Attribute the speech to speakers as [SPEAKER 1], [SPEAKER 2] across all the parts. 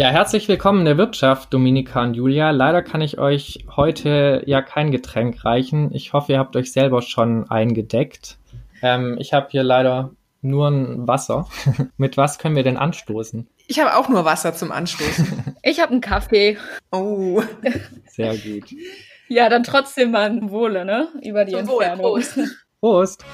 [SPEAKER 1] Ja, herzlich willkommen in der Wirtschaft, Dominika und Julia. Leider kann ich euch heute ja kein Getränk reichen. Ich hoffe, ihr habt euch selber schon eingedeckt. Ähm, ich habe hier leider nur ein Wasser. Mit was können wir denn anstoßen?
[SPEAKER 2] Ich habe auch nur Wasser zum Anstoßen.
[SPEAKER 3] ich habe einen Kaffee.
[SPEAKER 2] Oh.
[SPEAKER 1] Sehr gut.
[SPEAKER 3] Ja, dann trotzdem mal ein Wohle, ne? Über die Zum Entfernung. Wohl,
[SPEAKER 1] Prost. Prost.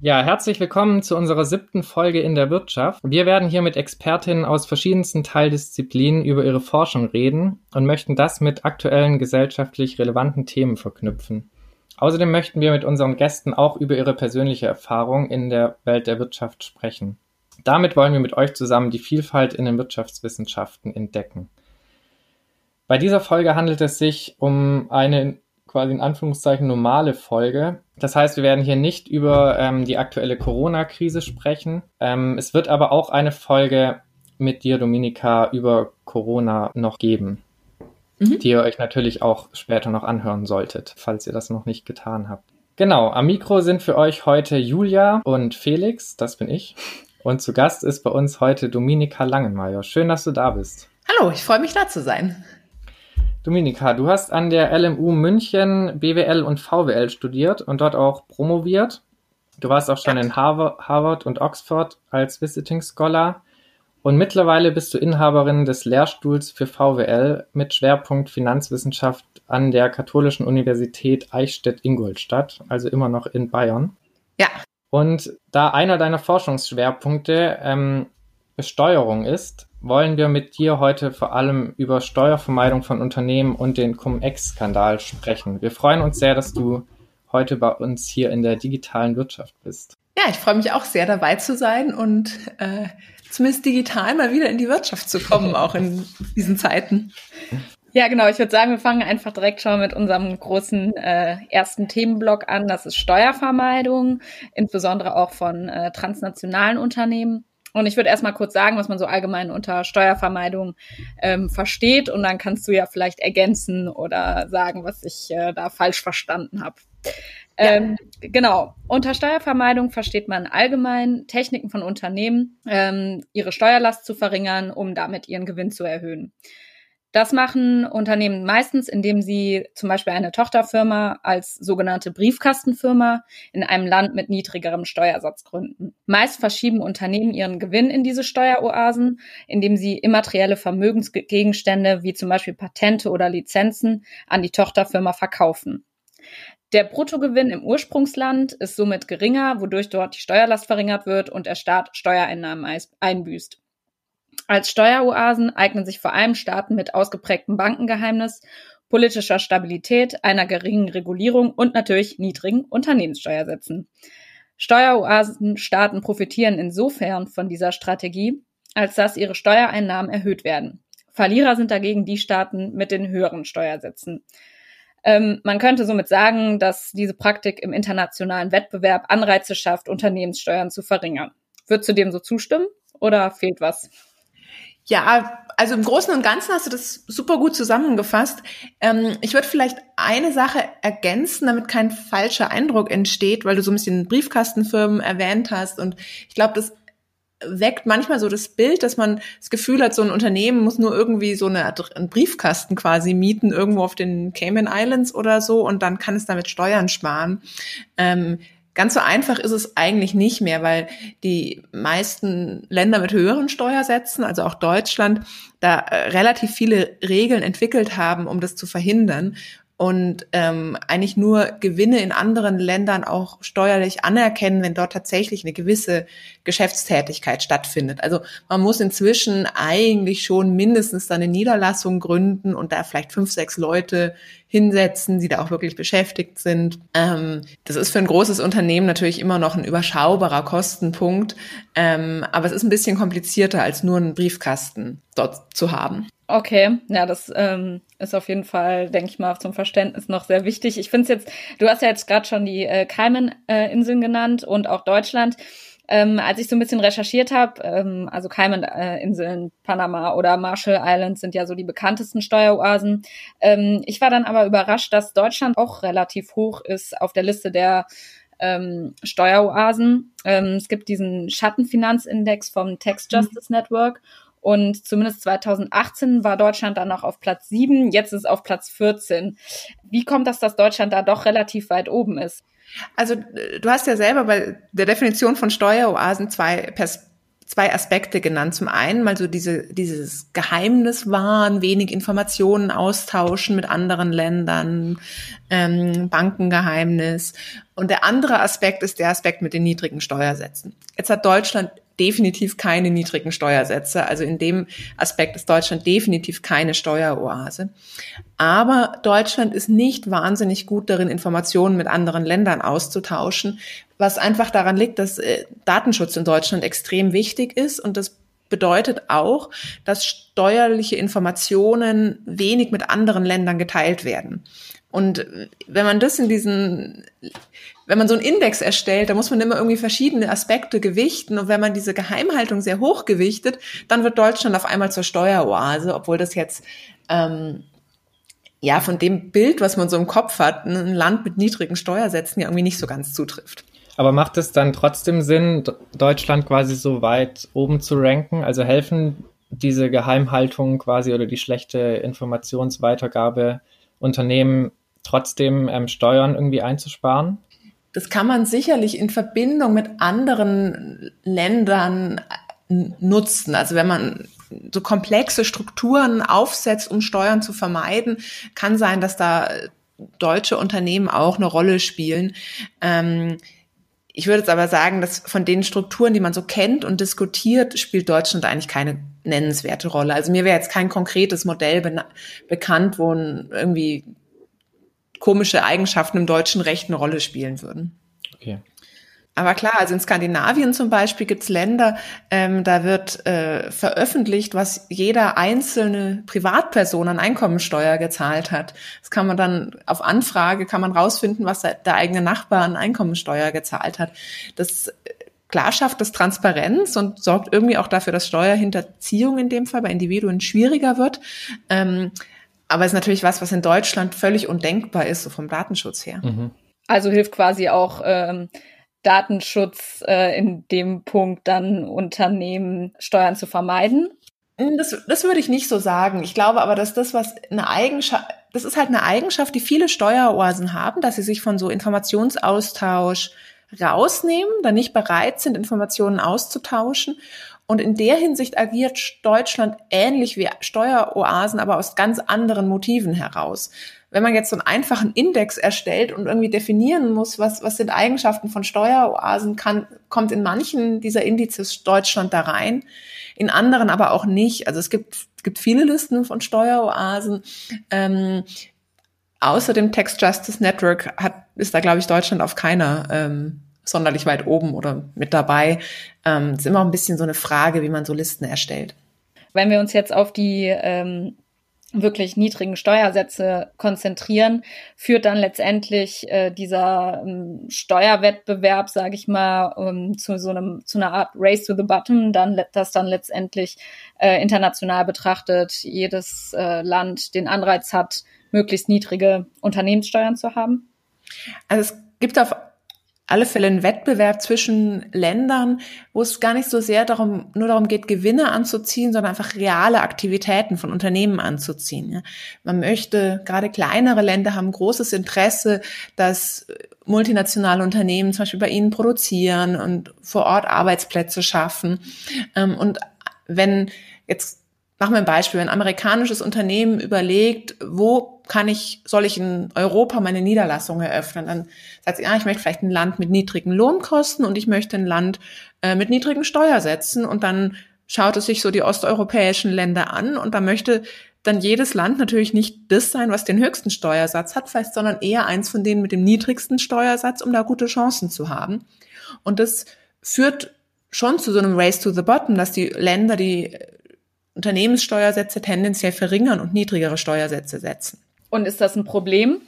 [SPEAKER 1] Ja, herzlich willkommen zu unserer siebten Folge in der Wirtschaft. Wir werden hier mit Expertinnen aus verschiedensten Teildisziplinen über ihre Forschung reden und möchten das mit aktuellen gesellschaftlich relevanten Themen verknüpfen. Außerdem möchten wir mit unseren Gästen auch über ihre persönliche Erfahrung in der Welt der Wirtschaft sprechen. Damit wollen wir mit euch zusammen die Vielfalt in den Wirtschaftswissenschaften entdecken. Bei dieser Folge handelt es sich um eine quasi in Anführungszeichen normale Folge. Das heißt, wir werden hier nicht über ähm, die aktuelle Corona-Krise sprechen. Ähm, es wird aber auch eine Folge mit dir, Dominika, über Corona noch geben, mhm. die ihr euch natürlich auch später noch anhören solltet, falls ihr das noch nicht getan habt. Genau, am Mikro sind für euch heute Julia und Felix, das bin ich. Und zu Gast ist bei uns heute Dominika Langenmeier. Schön, dass du da bist.
[SPEAKER 2] Hallo, ich freue mich da zu sein.
[SPEAKER 1] Dominika, du hast an der LMU München BWL und VWL studiert und dort auch promoviert. Du warst auch schon ja. in Harvard und Oxford als Visiting Scholar und mittlerweile bist du Inhaberin des Lehrstuhls für VWL mit Schwerpunkt Finanzwissenschaft an der Katholischen Universität Eichstätt-Ingolstadt, also immer noch in Bayern.
[SPEAKER 2] Ja.
[SPEAKER 1] Und da einer deiner Forschungsschwerpunkte ähm, Besteuerung ist, wollen wir mit dir heute vor allem über Steuervermeidung von Unternehmen und den Cum-Ex-Skandal sprechen. Wir freuen uns sehr, dass du heute bei uns hier in der digitalen Wirtschaft bist.
[SPEAKER 2] Ja, ich freue mich auch sehr dabei zu sein und äh, zumindest digital mal wieder in die Wirtschaft zu kommen, auch in diesen Zeiten.
[SPEAKER 3] Ja, genau. Ich würde sagen, wir fangen einfach direkt schon mit unserem großen äh, ersten Themenblock an. Das ist Steuervermeidung, insbesondere auch von äh, transnationalen Unternehmen. Und ich würde erstmal kurz sagen, was man so allgemein unter Steuervermeidung ähm, versteht. Und dann kannst du ja vielleicht ergänzen oder sagen, was ich äh, da falsch verstanden habe. Ja. Ähm, genau. Unter Steuervermeidung versteht man allgemein Techniken von Unternehmen, ähm, ihre Steuerlast zu verringern, um damit ihren Gewinn zu erhöhen. Das machen Unternehmen meistens, indem sie zum Beispiel eine Tochterfirma als sogenannte Briefkastenfirma in einem Land mit niedrigerem Steuersatz gründen. Meist verschieben Unternehmen ihren Gewinn in diese Steueroasen, indem sie immaterielle Vermögensgegenstände wie zum Beispiel Patente oder Lizenzen an die Tochterfirma verkaufen. Der Bruttogewinn im Ursprungsland ist somit geringer, wodurch dort die Steuerlast verringert wird und der Staat Steuereinnahmen einbüßt. Als Steueroasen eignen sich vor allem Staaten mit ausgeprägtem Bankengeheimnis, politischer Stabilität, einer geringen Regulierung und natürlich niedrigen Unternehmenssteuersätzen. Steueroasenstaaten profitieren insofern von dieser Strategie, als dass ihre Steuereinnahmen erhöht werden. Verlierer sind dagegen die Staaten mit den höheren Steuersätzen. Ähm, man könnte somit sagen, dass diese Praktik im internationalen Wettbewerb Anreize schafft, Unternehmenssteuern zu verringern. Würdest du dem so zustimmen oder fehlt was?
[SPEAKER 2] Ja, also im Großen und Ganzen hast du das super gut zusammengefasst. Ähm, ich würde vielleicht eine Sache ergänzen, damit kein falscher Eindruck entsteht, weil du so ein bisschen Briefkastenfirmen erwähnt hast. Und ich glaube, das weckt manchmal so das Bild, dass man das Gefühl hat, so ein Unternehmen muss nur irgendwie so eine, einen Briefkasten quasi mieten, irgendwo auf den Cayman Islands oder so, und dann kann es damit Steuern sparen. Ähm, Ganz so einfach ist es eigentlich nicht mehr, weil die meisten Länder mit höheren Steuersätzen, also auch Deutschland, da äh, relativ viele Regeln entwickelt haben, um das zu verhindern und ähm, eigentlich nur Gewinne in anderen Ländern auch steuerlich anerkennen, wenn dort tatsächlich eine gewisse Geschäftstätigkeit stattfindet. Also man muss inzwischen eigentlich schon mindestens eine Niederlassung gründen und da vielleicht fünf, sechs Leute hinsetzen, die da auch wirklich beschäftigt sind. Ähm, das ist für ein großes Unternehmen natürlich immer noch ein überschaubarer Kostenpunkt, ähm, aber es ist ein bisschen komplizierter als nur einen Briefkasten dort zu haben.
[SPEAKER 3] Okay, ja, das ähm, ist auf jeden Fall, denke ich mal, zum Verständnis noch sehr wichtig. Ich finde es jetzt, du hast ja jetzt gerade schon die äh, Cayman-Inseln äh, genannt und auch Deutschland. Ähm, als ich so ein bisschen recherchiert habe, ähm, also Cayman-Inseln, Panama oder Marshall Islands sind ja so die bekanntesten Steueroasen. Ähm, ich war dann aber überrascht, dass Deutschland auch relativ hoch ist auf der Liste der ähm, Steueroasen. Ähm, es gibt diesen Schattenfinanzindex vom Tax mhm. Justice Network und zumindest 2018 war Deutschland dann noch auf Platz 7, jetzt ist es auf Platz 14. Wie kommt das, dass Deutschland da doch relativ weit oben ist?
[SPEAKER 2] Also du hast ja selber bei der Definition von Steueroasen zwei Pers zwei Aspekte genannt. Zum einen mal so diese, dieses Geheimnis wahren, wenig Informationen austauschen mit anderen Ländern, ähm, Bankengeheimnis. Und der andere Aspekt ist der Aspekt mit den niedrigen Steuersätzen. Jetzt hat Deutschland definitiv keine niedrigen Steuersätze. Also in dem Aspekt ist Deutschland definitiv keine Steueroase. Aber Deutschland ist nicht wahnsinnig gut darin, Informationen mit anderen Ländern auszutauschen, was einfach daran liegt, dass äh, Datenschutz in Deutschland extrem wichtig ist und das bedeutet auch, dass steuerliche Informationen wenig mit anderen Ländern geteilt werden. Und wenn man das in diesen, wenn man so einen Index erstellt, da muss man immer irgendwie verschiedene Aspekte gewichten. Und wenn man diese Geheimhaltung sehr hoch gewichtet, dann wird Deutschland auf einmal zur Steueroase, obwohl das jetzt ähm, ja von dem Bild, was man so im Kopf hat, ein Land mit niedrigen Steuersätzen ja irgendwie nicht so ganz zutrifft.
[SPEAKER 1] Aber macht es dann trotzdem Sinn, Deutschland quasi so weit oben zu ranken? Also helfen diese Geheimhaltung quasi oder die schlechte Informationsweitergabe Unternehmen trotzdem ähm, Steuern irgendwie einzusparen?
[SPEAKER 2] Das kann man sicherlich in Verbindung mit anderen Ländern äh, nutzen. Also wenn man so komplexe Strukturen aufsetzt, um Steuern zu vermeiden, kann sein, dass da deutsche Unternehmen auch eine Rolle spielen. Ähm, ich würde jetzt aber sagen, dass von den Strukturen, die man so kennt und diskutiert, spielt Deutschland eigentlich keine nennenswerte Rolle. Also mir wäre jetzt kein konkretes Modell bekannt, wo irgendwie komische Eigenschaften im deutschen Recht eine Rolle spielen würden. Okay. Aber klar, also in Skandinavien zum Beispiel gibt's Länder, ähm, da wird äh, veröffentlicht, was jeder einzelne Privatperson an Einkommensteuer gezahlt hat. Das kann man dann auf Anfrage kann man rausfinden, was der, der eigene Nachbar an Einkommensteuer gezahlt hat. Das äh, klar schafft das Transparenz und sorgt irgendwie auch dafür, dass Steuerhinterziehung in dem Fall bei Individuen schwieriger wird. Ähm, aber es ist natürlich was, was in Deutschland völlig undenkbar ist, so vom Datenschutz her. Mhm.
[SPEAKER 3] Also hilft quasi auch ähm, Datenschutz äh, in dem Punkt dann Unternehmen Steuern zu vermeiden?
[SPEAKER 2] Hm, das, das würde ich nicht so sagen. Ich glaube aber, dass das, was eine Eigenschaft, das ist halt eine Eigenschaft, die viele Steueroasen haben, dass sie sich von so Informationsaustausch rausnehmen, dann nicht bereit sind, Informationen auszutauschen und in der Hinsicht agiert Deutschland ähnlich wie Steueroasen, aber aus ganz anderen Motiven heraus. Wenn man jetzt so einen einfachen Index erstellt und irgendwie definieren muss, was, was sind Eigenschaften von Steueroasen, kann, kommt in manchen dieser Indizes Deutschland da rein, in anderen aber auch nicht. Also es gibt, gibt viele Listen von Steueroasen. Ähm, außer dem Tax Justice Network hat, ist da, glaube ich, Deutschland auf keiner ähm, sonderlich weit oben oder mit dabei. Ähm, ist immer ein bisschen so eine Frage, wie man so Listen erstellt.
[SPEAKER 3] Wenn wir uns jetzt auf die ähm, wirklich niedrigen Steuersätze konzentrieren, führt dann letztendlich äh, dieser ähm, Steuerwettbewerb, sage ich mal, ähm, zu so einem zu einer Art Race to the Bottom, dann das dann letztendlich äh, international betrachtet jedes äh, Land den Anreiz hat, möglichst niedrige Unternehmenssteuern zu haben?
[SPEAKER 2] Also es gibt auf alle Fälle ein Wettbewerb zwischen Ländern, wo es gar nicht so sehr darum, nur darum geht, Gewinne anzuziehen, sondern einfach reale Aktivitäten von Unternehmen anzuziehen. Ja. Man möchte, gerade kleinere Länder haben großes Interesse, dass multinationale Unternehmen zum Beispiel bei ihnen produzieren und vor Ort Arbeitsplätze schaffen. Ähm, und wenn jetzt Machen wir ein Beispiel. Wenn ein amerikanisches Unternehmen überlegt, wo kann ich, soll ich in Europa meine Niederlassung eröffnen, dann sagt sie, ja, ich möchte vielleicht ein Land mit niedrigen Lohnkosten und ich möchte ein Land äh, mit niedrigen Steuersätzen und dann schaut es sich so die osteuropäischen Länder an und da möchte dann jedes Land natürlich nicht das sein, was den höchsten Steuersatz hat, vielleicht, sondern eher eins von denen mit dem niedrigsten Steuersatz, um da gute Chancen zu haben. Und das führt schon zu so einem Race to the Bottom, dass die Länder, die Unternehmenssteuersätze tendenziell verringern und niedrigere Steuersätze setzen.
[SPEAKER 3] Und ist das ein Problem?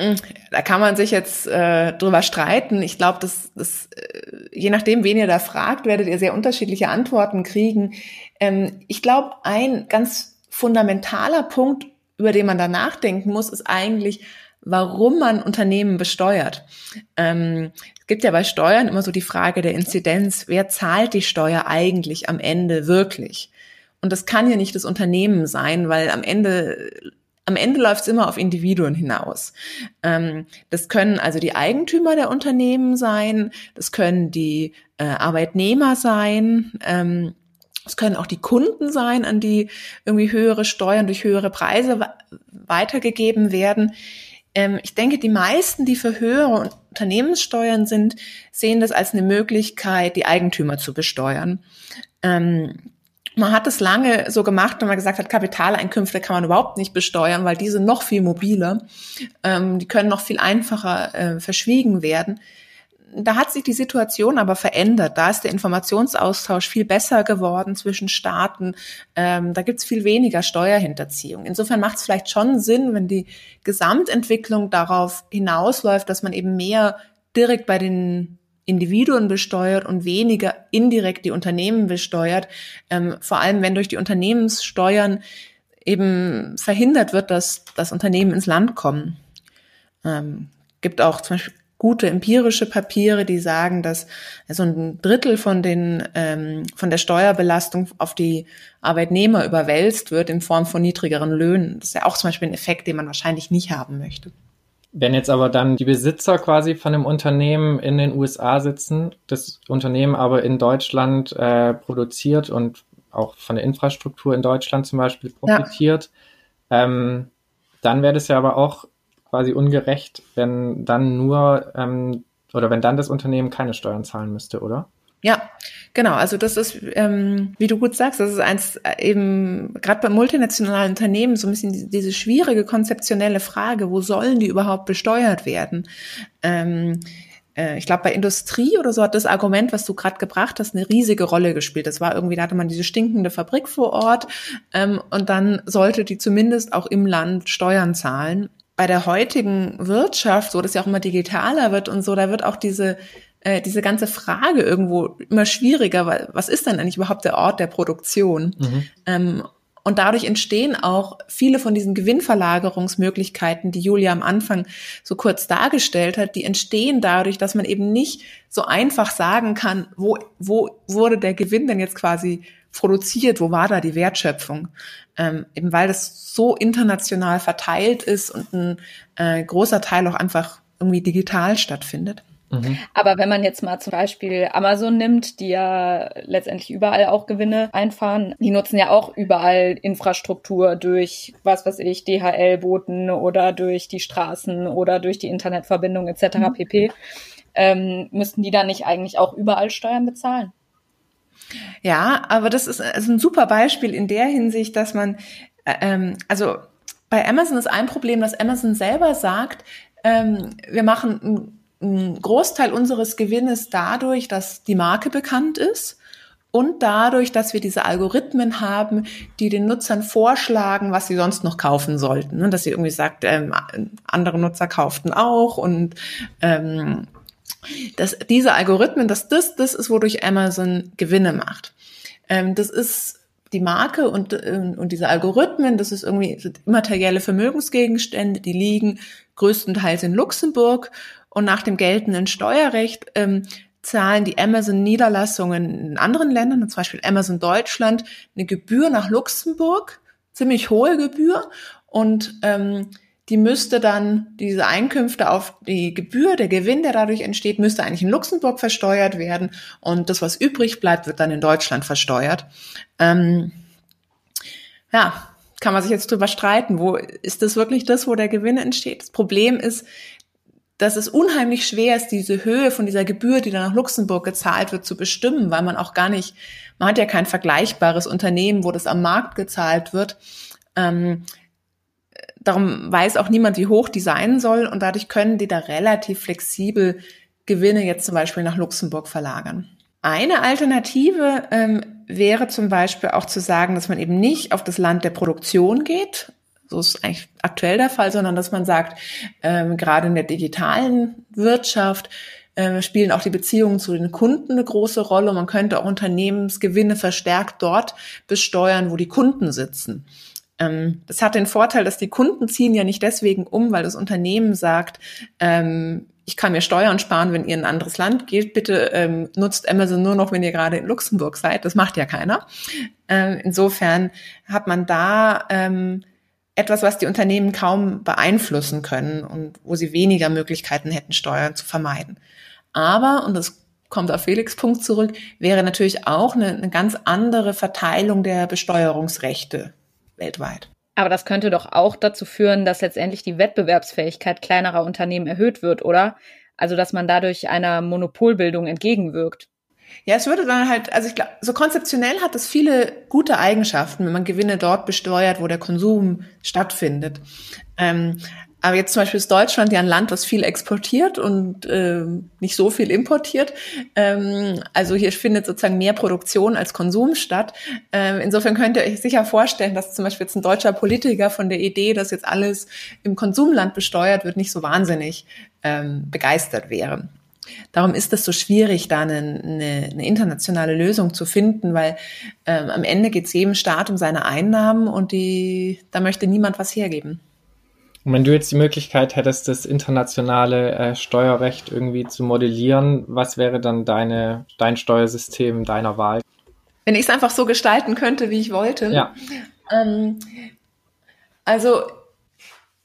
[SPEAKER 2] Hm, da kann man sich jetzt äh, drüber streiten. Ich glaube, dass das, äh, je nachdem, wen ihr da fragt, werdet ihr sehr unterschiedliche Antworten kriegen. Ähm, ich glaube, ein ganz fundamentaler Punkt, über den man da nachdenken muss, ist eigentlich, warum man Unternehmen besteuert. Ähm, es gibt ja bei Steuern immer so die Frage der Inzidenz, wer zahlt die Steuer eigentlich am Ende wirklich? Und das kann ja nicht das Unternehmen sein, weil am Ende am Ende läuft es immer auf Individuen hinaus. Ähm, das können also die Eigentümer der Unternehmen sein, das können die äh, Arbeitnehmer sein, ähm, es können auch die Kunden sein, an die irgendwie höhere Steuern durch höhere Preise weitergegeben werden. Ähm, ich denke, die meisten, die für höhere Unternehmenssteuern sind, sehen das als eine Möglichkeit, die Eigentümer zu besteuern. Man hat es lange so gemacht, wenn man gesagt hat, Kapitaleinkünfte kann man überhaupt nicht besteuern, weil diese noch viel mobiler, ähm, die können noch viel einfacher äh, verschwiegen werden. Da hat sich die Situation aber verändert. Da ist der Informationsaustausch viel besser geworden zwischen Staaten. Ähm, da gibt's viel weniger Steuerhinterziehung. Insofern macht es vielleicht schon Sinn, wenn die Gesamtentwicklung darauf hinausläuft, dass man eben mehr direkt bei den Individuen besteuert und weniger indirekt die Unternehmen besteuert. Ähm, vor allem, wenn durch die Unternehmenssteuern eben verhindert wird, dass das Unternehmen ins Land kommen. Ähm, gibt auch zum Beispiel gute empirische Papiere, die sagen, dass so ein Drittel von den ähm, von der Steuerbelastung auf die Arbeitnehmer überwälzt wird in Form von niedrigeren Löhnen. Das ist ja auch zum Beispiel ein Effekt, den man wahrscheinlich nicht haben möchte.
[SPEAKER 1] Wenn jetzt aber dann die Besitzer quasi von dem Unternehmen in den USA sitzen, das Unternehmen aber in Deutschland äh, produziert und auch von der Infrastruktur in Deutschland zum Beispiel profitiert, ja. ähm, dann wäre das ja aber auch quasi ungerecht, wenn dann nur ähm, oder wenn dann das Unternehmen keine Steuern zahlen müsste, oder?
[SPEAKER 2] Ja, genau. Also das ist, ähm, wie du gut sagst, das ist eins äh, eben gerade bei multinationalen Unternehmen so ein bisschen die, diese schwierige konzeptionelle Frage: Wo sollen die überhaupt besteuert werden? Ähm, äh, ich glaube, bei Industrie oder so hat das Argument, was du gerade gebracht hast, eine riesige Rolle gespielt. Das war irgendwie, da hatte man diese stinkende Fabrik vor Ort ähm, und dann sollte die zumindest auch im Land Steuern zahlen. Bei der heutigen Wirtschaft, so dass ja auch immer digitaler wird und so, da wird auch diese äh, diese ganze Frage irgendwo immer schwieriger, weil was ist denn eigentlich überhaupt der Ort der Produktion? Mhm. Ähm, und dadurch entstehen auch viele von diesen Gewinnverlagerungsmöglichkeiten, die Julia am Anfang so kurz dargestellt hat, die entstehen dadurch, dass man eben nicht so einfach sagen kann, wo, wo wurde der Gewinn denn jetzt quasi produziert, wo war da die Wertschöpfung? Ähm, eben weil das so international verteilt ist und ein äh, großer Teil auch einfach irgendwie digital stattfindet.
[SPEAKER 3] Mhm. Aber wenn man jetzt mal zum Beispiel Amazon nimmt, die ja letztendlich überall auch Gewinne einfahren, die nutzen ja auch überall Infrastruktur durch, was weiß ich, DHL-Boten oder durch die Straßen oder durch die Internetverbindung etc. Mhm. pp. Ähm, müssten die dann nicht eigentlich auch überall Steuern bezahlen?
[SPEAKER 2] Ja, aber das ist also ein super Beispiel in der Hinsicht, dass man, äh, ähm, also bei Amazon ist ein Problem, dass Amazon selber sagt, ähm, wir machen ein Großteil unseres Gewinnes dadurch, dass die Marke bekannt ist und dadurch, dass wir diese Algorithmen haben, die den Nutzern vorschlagen, was sie sonst noch kaufen sollten. Ne? Dass sie irgendwie sagt, ähm, andere Nutzer kauften auch und ähm, dass diese Algorithmen, dass das das ist, wodurch Amazon Gewinne macht. Ähm, das ist die Marke und, äh, und diese Algorithmen, das ist irgendwie immaterielle Vermögensgegenstände, die liegen größtenteils in Luxemburg und nach dem geltenden Steuerrecht ähm, zahlen die Amazon-Niederlassungen in anderen Ländern, zum Beispiel Amazon Deutschland, eine Gebühr nach Luxemburg, ziemlich hohe Gebühr. Und ähm, die müsste dann diese Einkünfte auf die Gebühr, der Gewinn, der dadurch entsteht, müsste eigentlich in Luxemburg versteuert werden. Und das, was übrig bleibt, wird dann in Deutschland versteuert. Ähm, ja, kann man sich jetzt drüber streiten, wo ist das wirklich das, wo der Gewinn entsteht? Das Problem ist, dass es unheimlich schwer ist, diese Höhe von dieser Gebühr, die dann nach Luxemburg gezahlt wird, zu bestimmen, weil man auch gar nicht, man hat ja kein vergleichbares Unternehmen, wo das am Markt gezahlt wird. Ähm, darum weiß auch niemand, wie hoch die sein soll und dadurch können die da relativ flexibel Gewinne jetzt zum Beispiel nach Luxemburg verlagern. Eine Alternative ähm, wäre zum Beispiel auch zu sagen, dass man eben nicht auf das Land der Produktion geht, so ist eigentlich aktuell der Fall, sondern dass man sagt, ähm, gerade in der digitalen Wirtschaft äh, spielen auch die Beziehungen zu den Kunden eine große Rolle. Man könnte auch Unternehmensgewinne verstärkt dort besteuern, wo die Kunden sitzen. Ähm, das hat den Vorteil, dass die Kunden ziehen ja nicht deswegen um, weil das Unternehmen sagt, ähm, ich kann mir Steuern sparen, wenn ihr in ein anderes Land geht. Bitte ähm, nutzt Amazon nur noch, wenn ihr gerade in Luxemburg seid. Das macht ja keiner. Ähm, insofern hat man da ähm, etwas, was die Unternehmen kaum beeinflussen können und wo sie weniger Möglichkeiten hätten, Steuern zu vermeiden. Aber, und das kommt auf Felix Punkt zurück, wäre natürlich auch eine, eine ganz andere Verteilung der Besteuerungsrechte weltweit.
[SPEAKER 3] Aber das könnte doch auch dazu führen, dass letztendlich die Wettbewerbsfähigkeit kleinerer Unternehmen erhöht wird, oder? Also, dass man dadurch einer Monopolbildung entgegenwirkt.
[SPEAKER 2] Ja, es würde dann halt, also ich glaube, so konzeptionell hat es viele gute Eigenschaften, wenn man Gewinne dort besteuert, wo der Konsum stattfindet. Ähm, aber jetzt zum Beispiel ist Deutschland ja ein Land, das viel exportiert und äh, nicht so viel importiert. Ähm, also hier findet sozusagen mehr Produktion als Konsum statt. Ähm, insofern könnt ihr euch sicher vorstellen, dass zum Beispiel jetzt ein deutscher Politiker von der Idee, dass jetzt alles im Konsumland besteuert wird, nicht so wahnsinnig ähm, begeistert wäre. Darum ist es so schwierig, da eine, eine, eine internationale Lösung zu finden, weil ähm, am Ende geht es jedem Staat um seine Einnahmen und die, da möchte niemand was hergeben.
[SPEAKER 1] Und wenn du jetzt die Möglichkeit hättest, das internationale äh, Steuerrecht irgendwie zu modellieren, was wäre dann deine, dein Steuersystem deiner Wahl?
[SPEAKER 2] Wenn ich es einfach so gestalten könnte, wie ich wollte.
[SPEAKER 1] Ja.
[SPEAKER 2] Ähm, also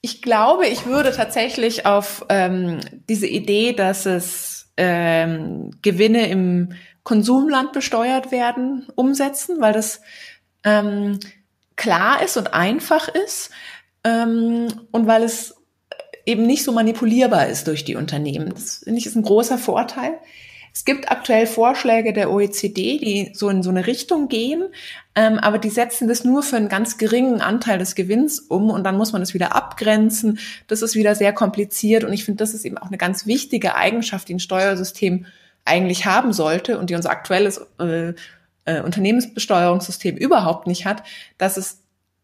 [SPEAKER 2] ich glaube, ich würde tatsächlich auf ähm, diese Idee, dass es ähm, Gewinne im Konsumland besteuert werden, umsetzen, weil das ähm, klar ist und einfach ist ähm, und weil es eben nicht so manipulierbar ist durch die Unternehmen. Das finde ich ist ein großer Vorteil. Es gibt aktuell Vorschläge der OECD, die so in so eine Richtung gehen, ähm, aber die setzen das nur für einen ganz geringen Anteil des Gewinns um und dann muss man es wieder abgrenzen. Das ist wieder sehr kompliziert und ich finde, das ist eben auch eine ganz wichtige Eigenschaft, die ein Steuersystem eigentlich haben sollte und die unser aktuelles äh, äh, Unternehmensbesteuerungssystem überhaupt nicht hat, dass es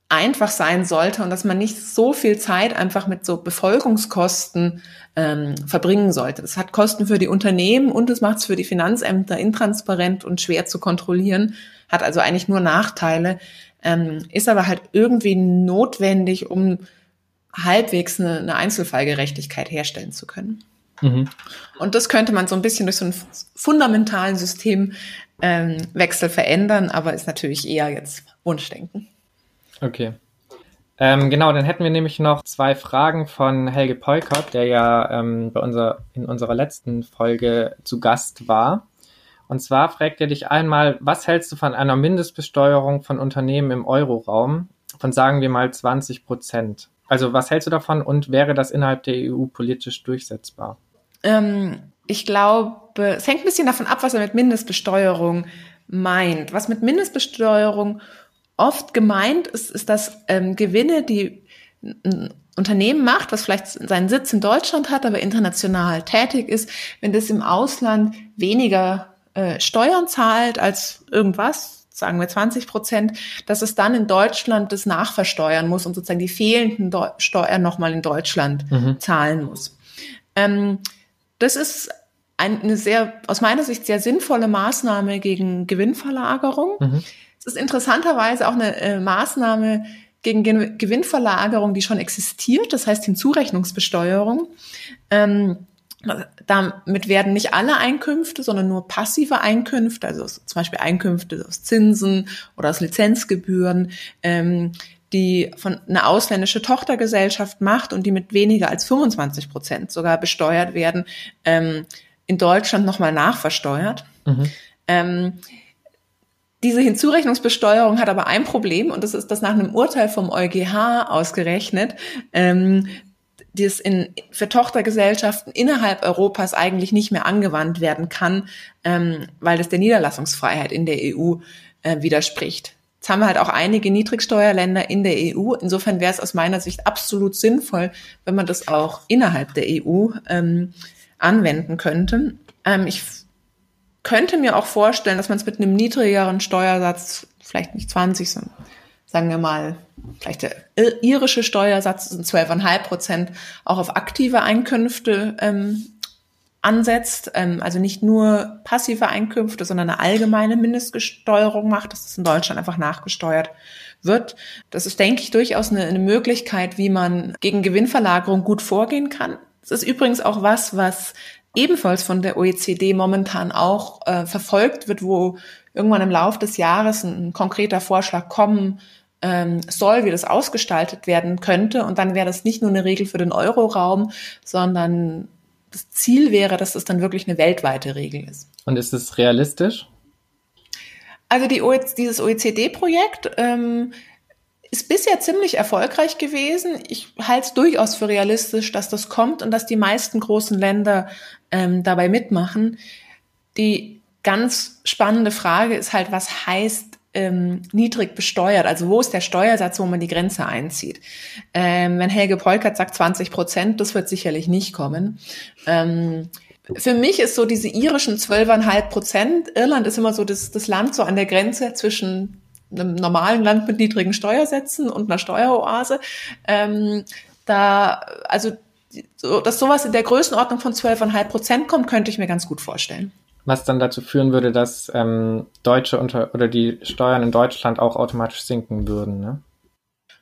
[SPEAKER 2] einfach sein sollte und dass man nicht so viel Zeit einfach mit so Befolgungskosten ähm, verbringen sollte. Das hat Kosten für die Unternehmen und es macht es für die Finanzämter intransparent und schwer zu kontrollieren, hat also eigentlich nur Nachteile, ähm, ist aber halt irgendwie notwendig, um halbwegs eine, eine Einzelfallgerechtigkeit herstellen zu können. Mhm. Und das könnte man so ein bisschen durch so einen fundamentalen Systemwechsel ähm, verändern, aber ist natürlich eher jetzt Wunschdenken.
[SPEAKER 1] Okay. Ähm, genau, dann hätten wir nämlich noch zwei Fragen von Helge Peukert, der ja ähm, bei unser, in unserer letzten Folge zu Gast war. Und zwar fragt er dich einmal, was hältst du von einer Mindestbesteuerung von Unternehmen im Euroraum von sagen wir mal 20 Prozent? Also was hältst du davon und wäre das innerhalb der EU politisch durchsetzbar?
[SPEAKER 2] Ähm, ich glaube, es hängt ein bisschen davon ab, was er mit Mindestbesteuerung meint. Was mit Mindestbesteuerung oft gemeint ist, ist, dass ähm, Gewinne, die ein Unternehmen macht, was vielleicht seinen Sitz in Deutschland hat, aber international tätig ist, wenn das im Ausland weniger äh, Steuern zahlt als irgendwas, sagen wir 20 Prozent, dass es dann in Deutschland das nachversteuern muss und sozusagen die fehlenden Deu Steuern nochmal in Deutschland mhm. zahlen muss. Ähm, das ist eine sehr, aus meiner Sicht sehr sinnvolle Maßnahme gegen Gewinnverlagerung. Mhm ist interessanterweise auch eine äh, Maßnahme gegen Ge Gewinnverlagerung, die schon existiert, das heißt Hinzurechnungsbesteuerung. Ähm, damit werden nicht alle Einkünfte, sondern nur passive Einkünfte, also zum Beispiel Einkünfte aus Zinsen oder aus Lizenzgebühren, ähm, die von einer ausländische Tochtergesellschaft macht und die mit weniger als 25 Prozent sogar besteuert werden, ähm, in Deutschland nochmal nachversteuert. Mhm. Ähm, diese Hinzurechnungsbesteuerung hat aber ein Problem und das ist, dass nach einem Urteil vom EuGH ausgerechnet, ähm, es in, für Tochtergesellschaften innerhalb Europas eigentlich nicht mehr angewandt werden kann, ähm, weil das der Niederlassungsfreiheit in der EU äh, widerspricht. Jetzt haben wir halt auch einige Niedrigsteuerländer in der EU. Insofern wäre es aus meiner Sicht absolut sinnvoll, wenn man das auch innerhalb der EU ähm, anwenden könnte. Ähm, ich könnte mir auch vorstellen, dass man es mit einem niedrigeren Steuersatz, vielleicht nicht 20, sondern sagen wir mal, vielleicht der irische Steuersatz sind 12,5 Prozent auch auf aktive Einkünfte ähm, ansetzt, ähm, also nicht nur passive Einkünfte, sondern eine allgemeine Mindestgesteuerung macht, dass das in Deutschland einfach nachgesteuert wird. Das ist, denke ich, durchaus eine, eine Möglichkeit, wie man gegen Gewinnverlagerung gut vorgehen kann. Das ist übrigens auch was, was ebenfalls von der OECD momentan auch äh, verfolgt wird, wo irgendwann im Laufe des Jahres ein, ein konkreter Vorschlag kommen ähm, soll, wie das ausgestaltet werden könnte. Und dann wäre das nicht nur eine Regel für den Euroraum, sondern das Ziel wäre, dass das dann wirklich eine weltweite Regel ist.
[SPEAKER 1] Und ist es realistisch?
[SPEAKER 2] Also die OE dieses OECD-Projekt ähm, ist bisher ziemlich erfolgreich gewesen. Ich halte es durchaus für realistisch, dass das kommt und dass die meisten großen Länder ähm, dabei mitmachen. Die ganz spannende Frage ist halt, was heißt ähm, niedrig besteuert? Also wo ist der Steuersatz, wo man die Grenze einzieht? Ähm, wenn Helge Polkert sagt 20 Prozent, das wird sicherlich nicht kommen. Ähm, für mich ist so diese irischen 12,5 Prozent, Irland ist immer so das, das Land so an der Grenze zwischen einem normalen Land mit niedrigen Steuersätzen und einer Steueroase. Ähm, da, also, so, dass sowas in der Größenordnung von 12,5 Prozent kommt, könnte ich mir ganz gut vorstellen
[SPEAKER 1] was dann dazu führen würde, dass ähm, Deutsche unter oder die Steuern in Deutschland auch automatisch sinken würden, ne?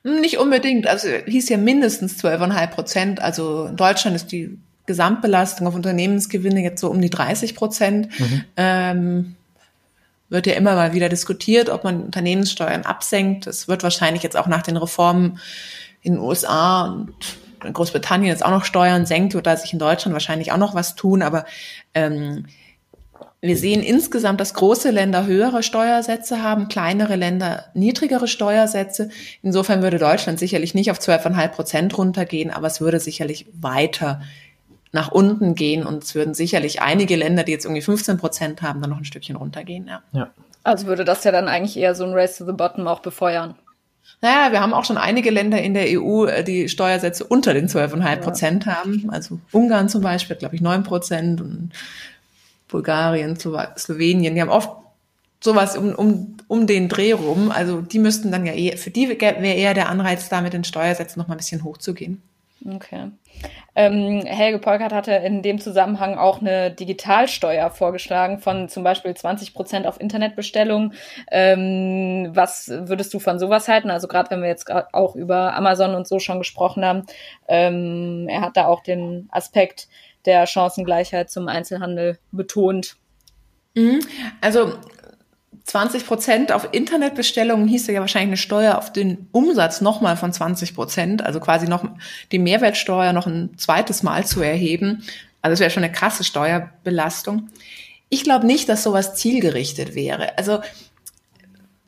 [SPEAKER 2] Nicht unbedingt. Also hieß ja mindestens 12,5 Prozent. Also in Deutschland ist die Gesamtbelastung auf Unternehmensgewinne jetzt so um die 30 Prozent. Mhm. Ähm, wird ja immer mal wieder diskutiert, ob man Unternehmenssteuern absenkt. Es wird wahrscheinlich jetzt auch nach den Reformen in den USA und in Großbritannien jetzt auch noch Steuern senkt, wird da sich in Deutschland wahrscheinlich auch noch was tun. Aber ähm, wir sehen insgesamt, dass große Länder höhere Steuersätze haben, kleinere Länder niedrigere Steuersätze. Insofern würde Deutschland sicherlich nicht auf 12,5 Prozent runtergehen, aber es würde sicherlich weiter nach unten gehen und es würden sicherlich einige Länder, die jetzt irgendwie 15 Prozent haben, dann noch ein Stückchen runtergehen. Ja.
[SPEAKER 3] ja. Also würde das ja dann eigentlich eher so ein Race to the Bottom auch befeuern.
[SPEAKER 2] Naja, wir haben auch schon einige Länder in der EU, äh, die Steuersätze unter den 12,5 Prozent ja. haben. Also Ungarn zum Beispiel, glaube ich, 9 Prozent und Bulgarien, Slowenien, die haben oft sowas um, um, um den Dreh rum. Also die müssten dann ja eher, für die wäre eher der Anreiz, da mit den Steuersätzen noch mal ein bisschen hochzugehen.
[SPEAKER 3] Okay. Ähm, Helge Polkert hatte in dem Zusammenhang auch eine Digitalsteuer vorgeschlagen von zum Beispiel 20 Prozent auf Internetbestellungen. Ähm, was würdest du von sowas halten? Also gerade wenn wir jetzt auch über Amazon und so schon gesprochen haben, ähm, er hat da auch den Aspekt der Chancengleichheit zum Einzelhandel betont.
[SPEAKER 2] Mhm. Also 20 Prozent auf Internetbestellungen hieß ja wahrscheinlich eine Steuer auf den Umsatz nochmal von 20 Prozent, also quasi noch die Mehrwertsteuer noch ein zweites Mal zu erheben. Also das wäre schon eine krasse Steuerbelastung. Ich glaube nicht, dass sowas zielgerichtet wäre. Also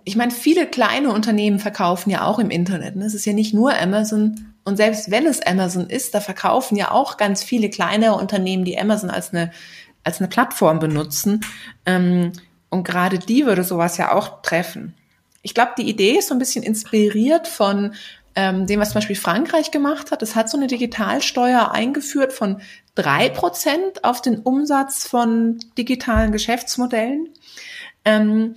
[SPEAKER 2] ich meine, viele kleine Unternehmen verkaufen ja auch im Internet. Ne? Es ist ja nicht nur Amazon. Und selbst wenn es Amazon ist, da verkaufen ja auch ganz viele kleine Unternehmen, die Amazon als eine, als eine Plattform benutzen. Ähm, und gerade die würde sowas ja auch treffen. Ich glaube, die Idee ist so ein bisschen inspiriert von ähm, dem, was zum Beispiel Frankreich gemacht hat. Es hat so eine Digitalsteuer eingeführt von drei Prozent auf den Umsatz von digitalen Geschäftsmodellen. Ähm,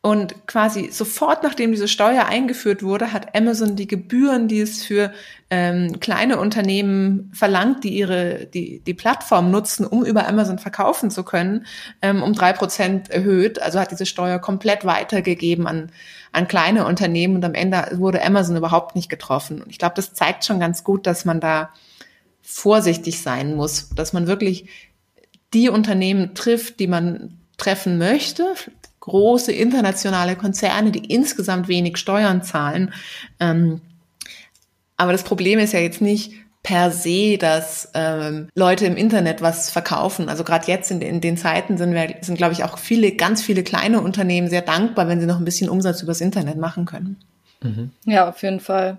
[SPEAKER 2] und quasi sofort, nachdem diese Steuer eingeführt wurde, hat Amazon die Gebühren, die es für ähm, kleine Unternehmen verlangt, die ihre die, die Plattform nutzen, um über Amazon verkaufen zu können, ähm, um drei Prozent erhöht. Also hat diese Steuer komplett weitergegeben an an kleine Unternehmen und am Ende wurde Amazon überhaupt nicht getroffen. Und ich glaube, das zeigt schon ganz gut, dass man da vorsichtig sein muss, dass man wirklich die Unternehmen trifft, die man treffen möchte, große internationale Konzerne, die insgesamt wenig Steuern zahlen. Ähm, aber das Problem ist ja jetzt nicht per se, dass ähm, Leute im Internet was verkaufen. Also gerade jetzt in, in, den Zeiten sind wir, sind glaube ich auch viele, ganz viele kleine Unternehmen sehr dankbar, wenn sie noch ein bisschen Umsatz übers Internet machen können.
[SPEAKER 3] Mhm. Ja, auf jeden Fall.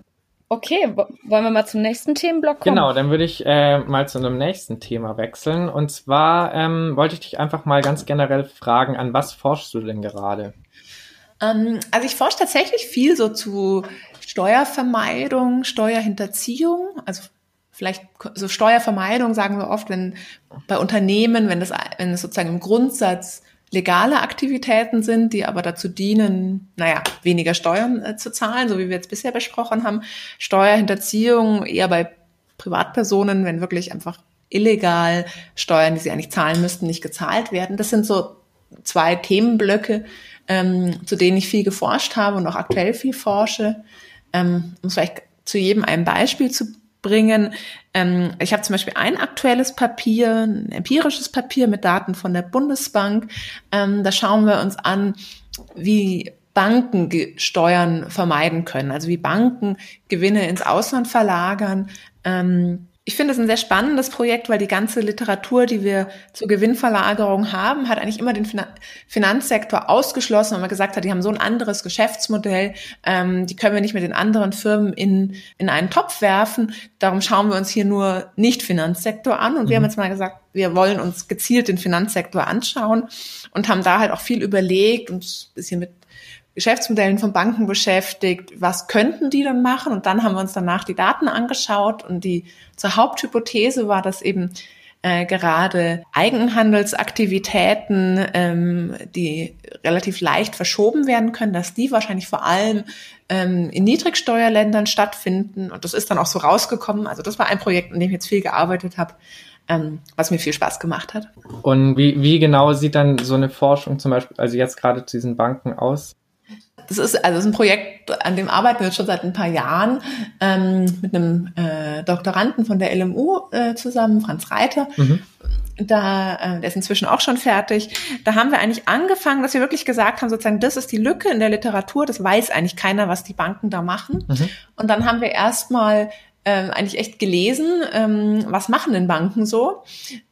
[SPEAKER 3] Okay, wollen wir mal zum nächsten Themenblock kommen?
[SPEAKER 1] Genau, dann würde ich äh, mal zu einem nächsten Thema wechseln. Und zwar ähm, wollte ich dich einfach mal ganz generell fragen, an was forschst du denn gerade?
[SPEAKER 2] Ähm, also ich forsche tatsächlich viel so zu Steuervermeidung, Steuerhinterziehung, also vielleicht so Steuervermeidung sagen wir oft, wenn bei Unternehmen, wenn das, wenn es sozusagen im Grundsatz legale Aktivitäten sind, die aber dazu dienen, naja, weniger Steuern äh, zu zahlen, so wie wir jetzt bisher besprochen haben. Steuerhinterziehung eher bei Privatpersonen, wenn wirklich einfach illegal Steuern, die sie eigentlich zahlen müssten, nicht gezahlt werden. Das sind so zwei Themenblöcke, ähm, zu denen ich viel geforscht habe und auch aktuell viel forsche. Ähm, um vielleicht zu jedem ein Beispiel zu bringen. Ähm, ich habe zum Beispiel ein aktuelles Papier, ein empirisches Papier mit Daten von der Bundesbank. Ähm, da schauen wir uns an, wie Banken Steuern vermeiden können, also wie Banken Gewinne ins Ausland verlagern. Ähm, ich finde es ein sehr spannendes Projekt, weil die ganze Literatur, die wir zur Gewinnverlagerung haben, hat eigentlich immer den Finanzsektor ausgeschlossen, weil man gesagt hat, die haben so ein anderes Geschäftsmodell, ähm, die können wir nicht mit den anderen Firmen in, in einen Topf werfen. Darum schauen wir uns hier nur nicht Finanzsektor an. Und mhm. wir haben jetzt mal gesagt, wir wollen uns gezielt den Finanzsektor anschauen und haben da halt auch viel überlegt und ein bisschen mit Geschäftsmodellen von Banken beschäftigt. Was könnten die dann machen? Und dann haben wir uns danach die Daten angeschaut und die zur Haupthypothese war, dass eben äh, gerade Eigenhandelsaktivitäten, ähm, die relativ leicht verschoben werden können, dass die wahrscheinlich vor allem ähm, in Niedrigsteuerländern stattfinden. Und das ist dann auch so rausgekommen. Also das war ein Projekt, an dem ich jetzt viel gearbeitet habe, ähm, was mir viel Spaß gemacht hat.
[SPEAKER 1] Und wie, wie genau sieht dann so eine Forschung zum Beispiel, also jetzt gerade zu diesen Banken aus?
[SPEAKER 2] Das ist also das ist ein Projekt, an dem arbeiten wir jetzt schon seit ein paar Jahren ähm, mit einem äh, Doktoranden von der LMU äh, zusammen, Franz Reiter. Mhm. Da, äh, der ist inzwischen auch schon fertig. Da haben wir eigentlich angefangen, dass wir wirklich gesagt haben, sozusagen, das ist die Lücke in der Literatur, das weiß eigentlich keiner, was die Banken da machen. Mhm. Und dann haben wir erstmal ähm, eigentlich echt gelesen, ähm, was machen denn Banken so?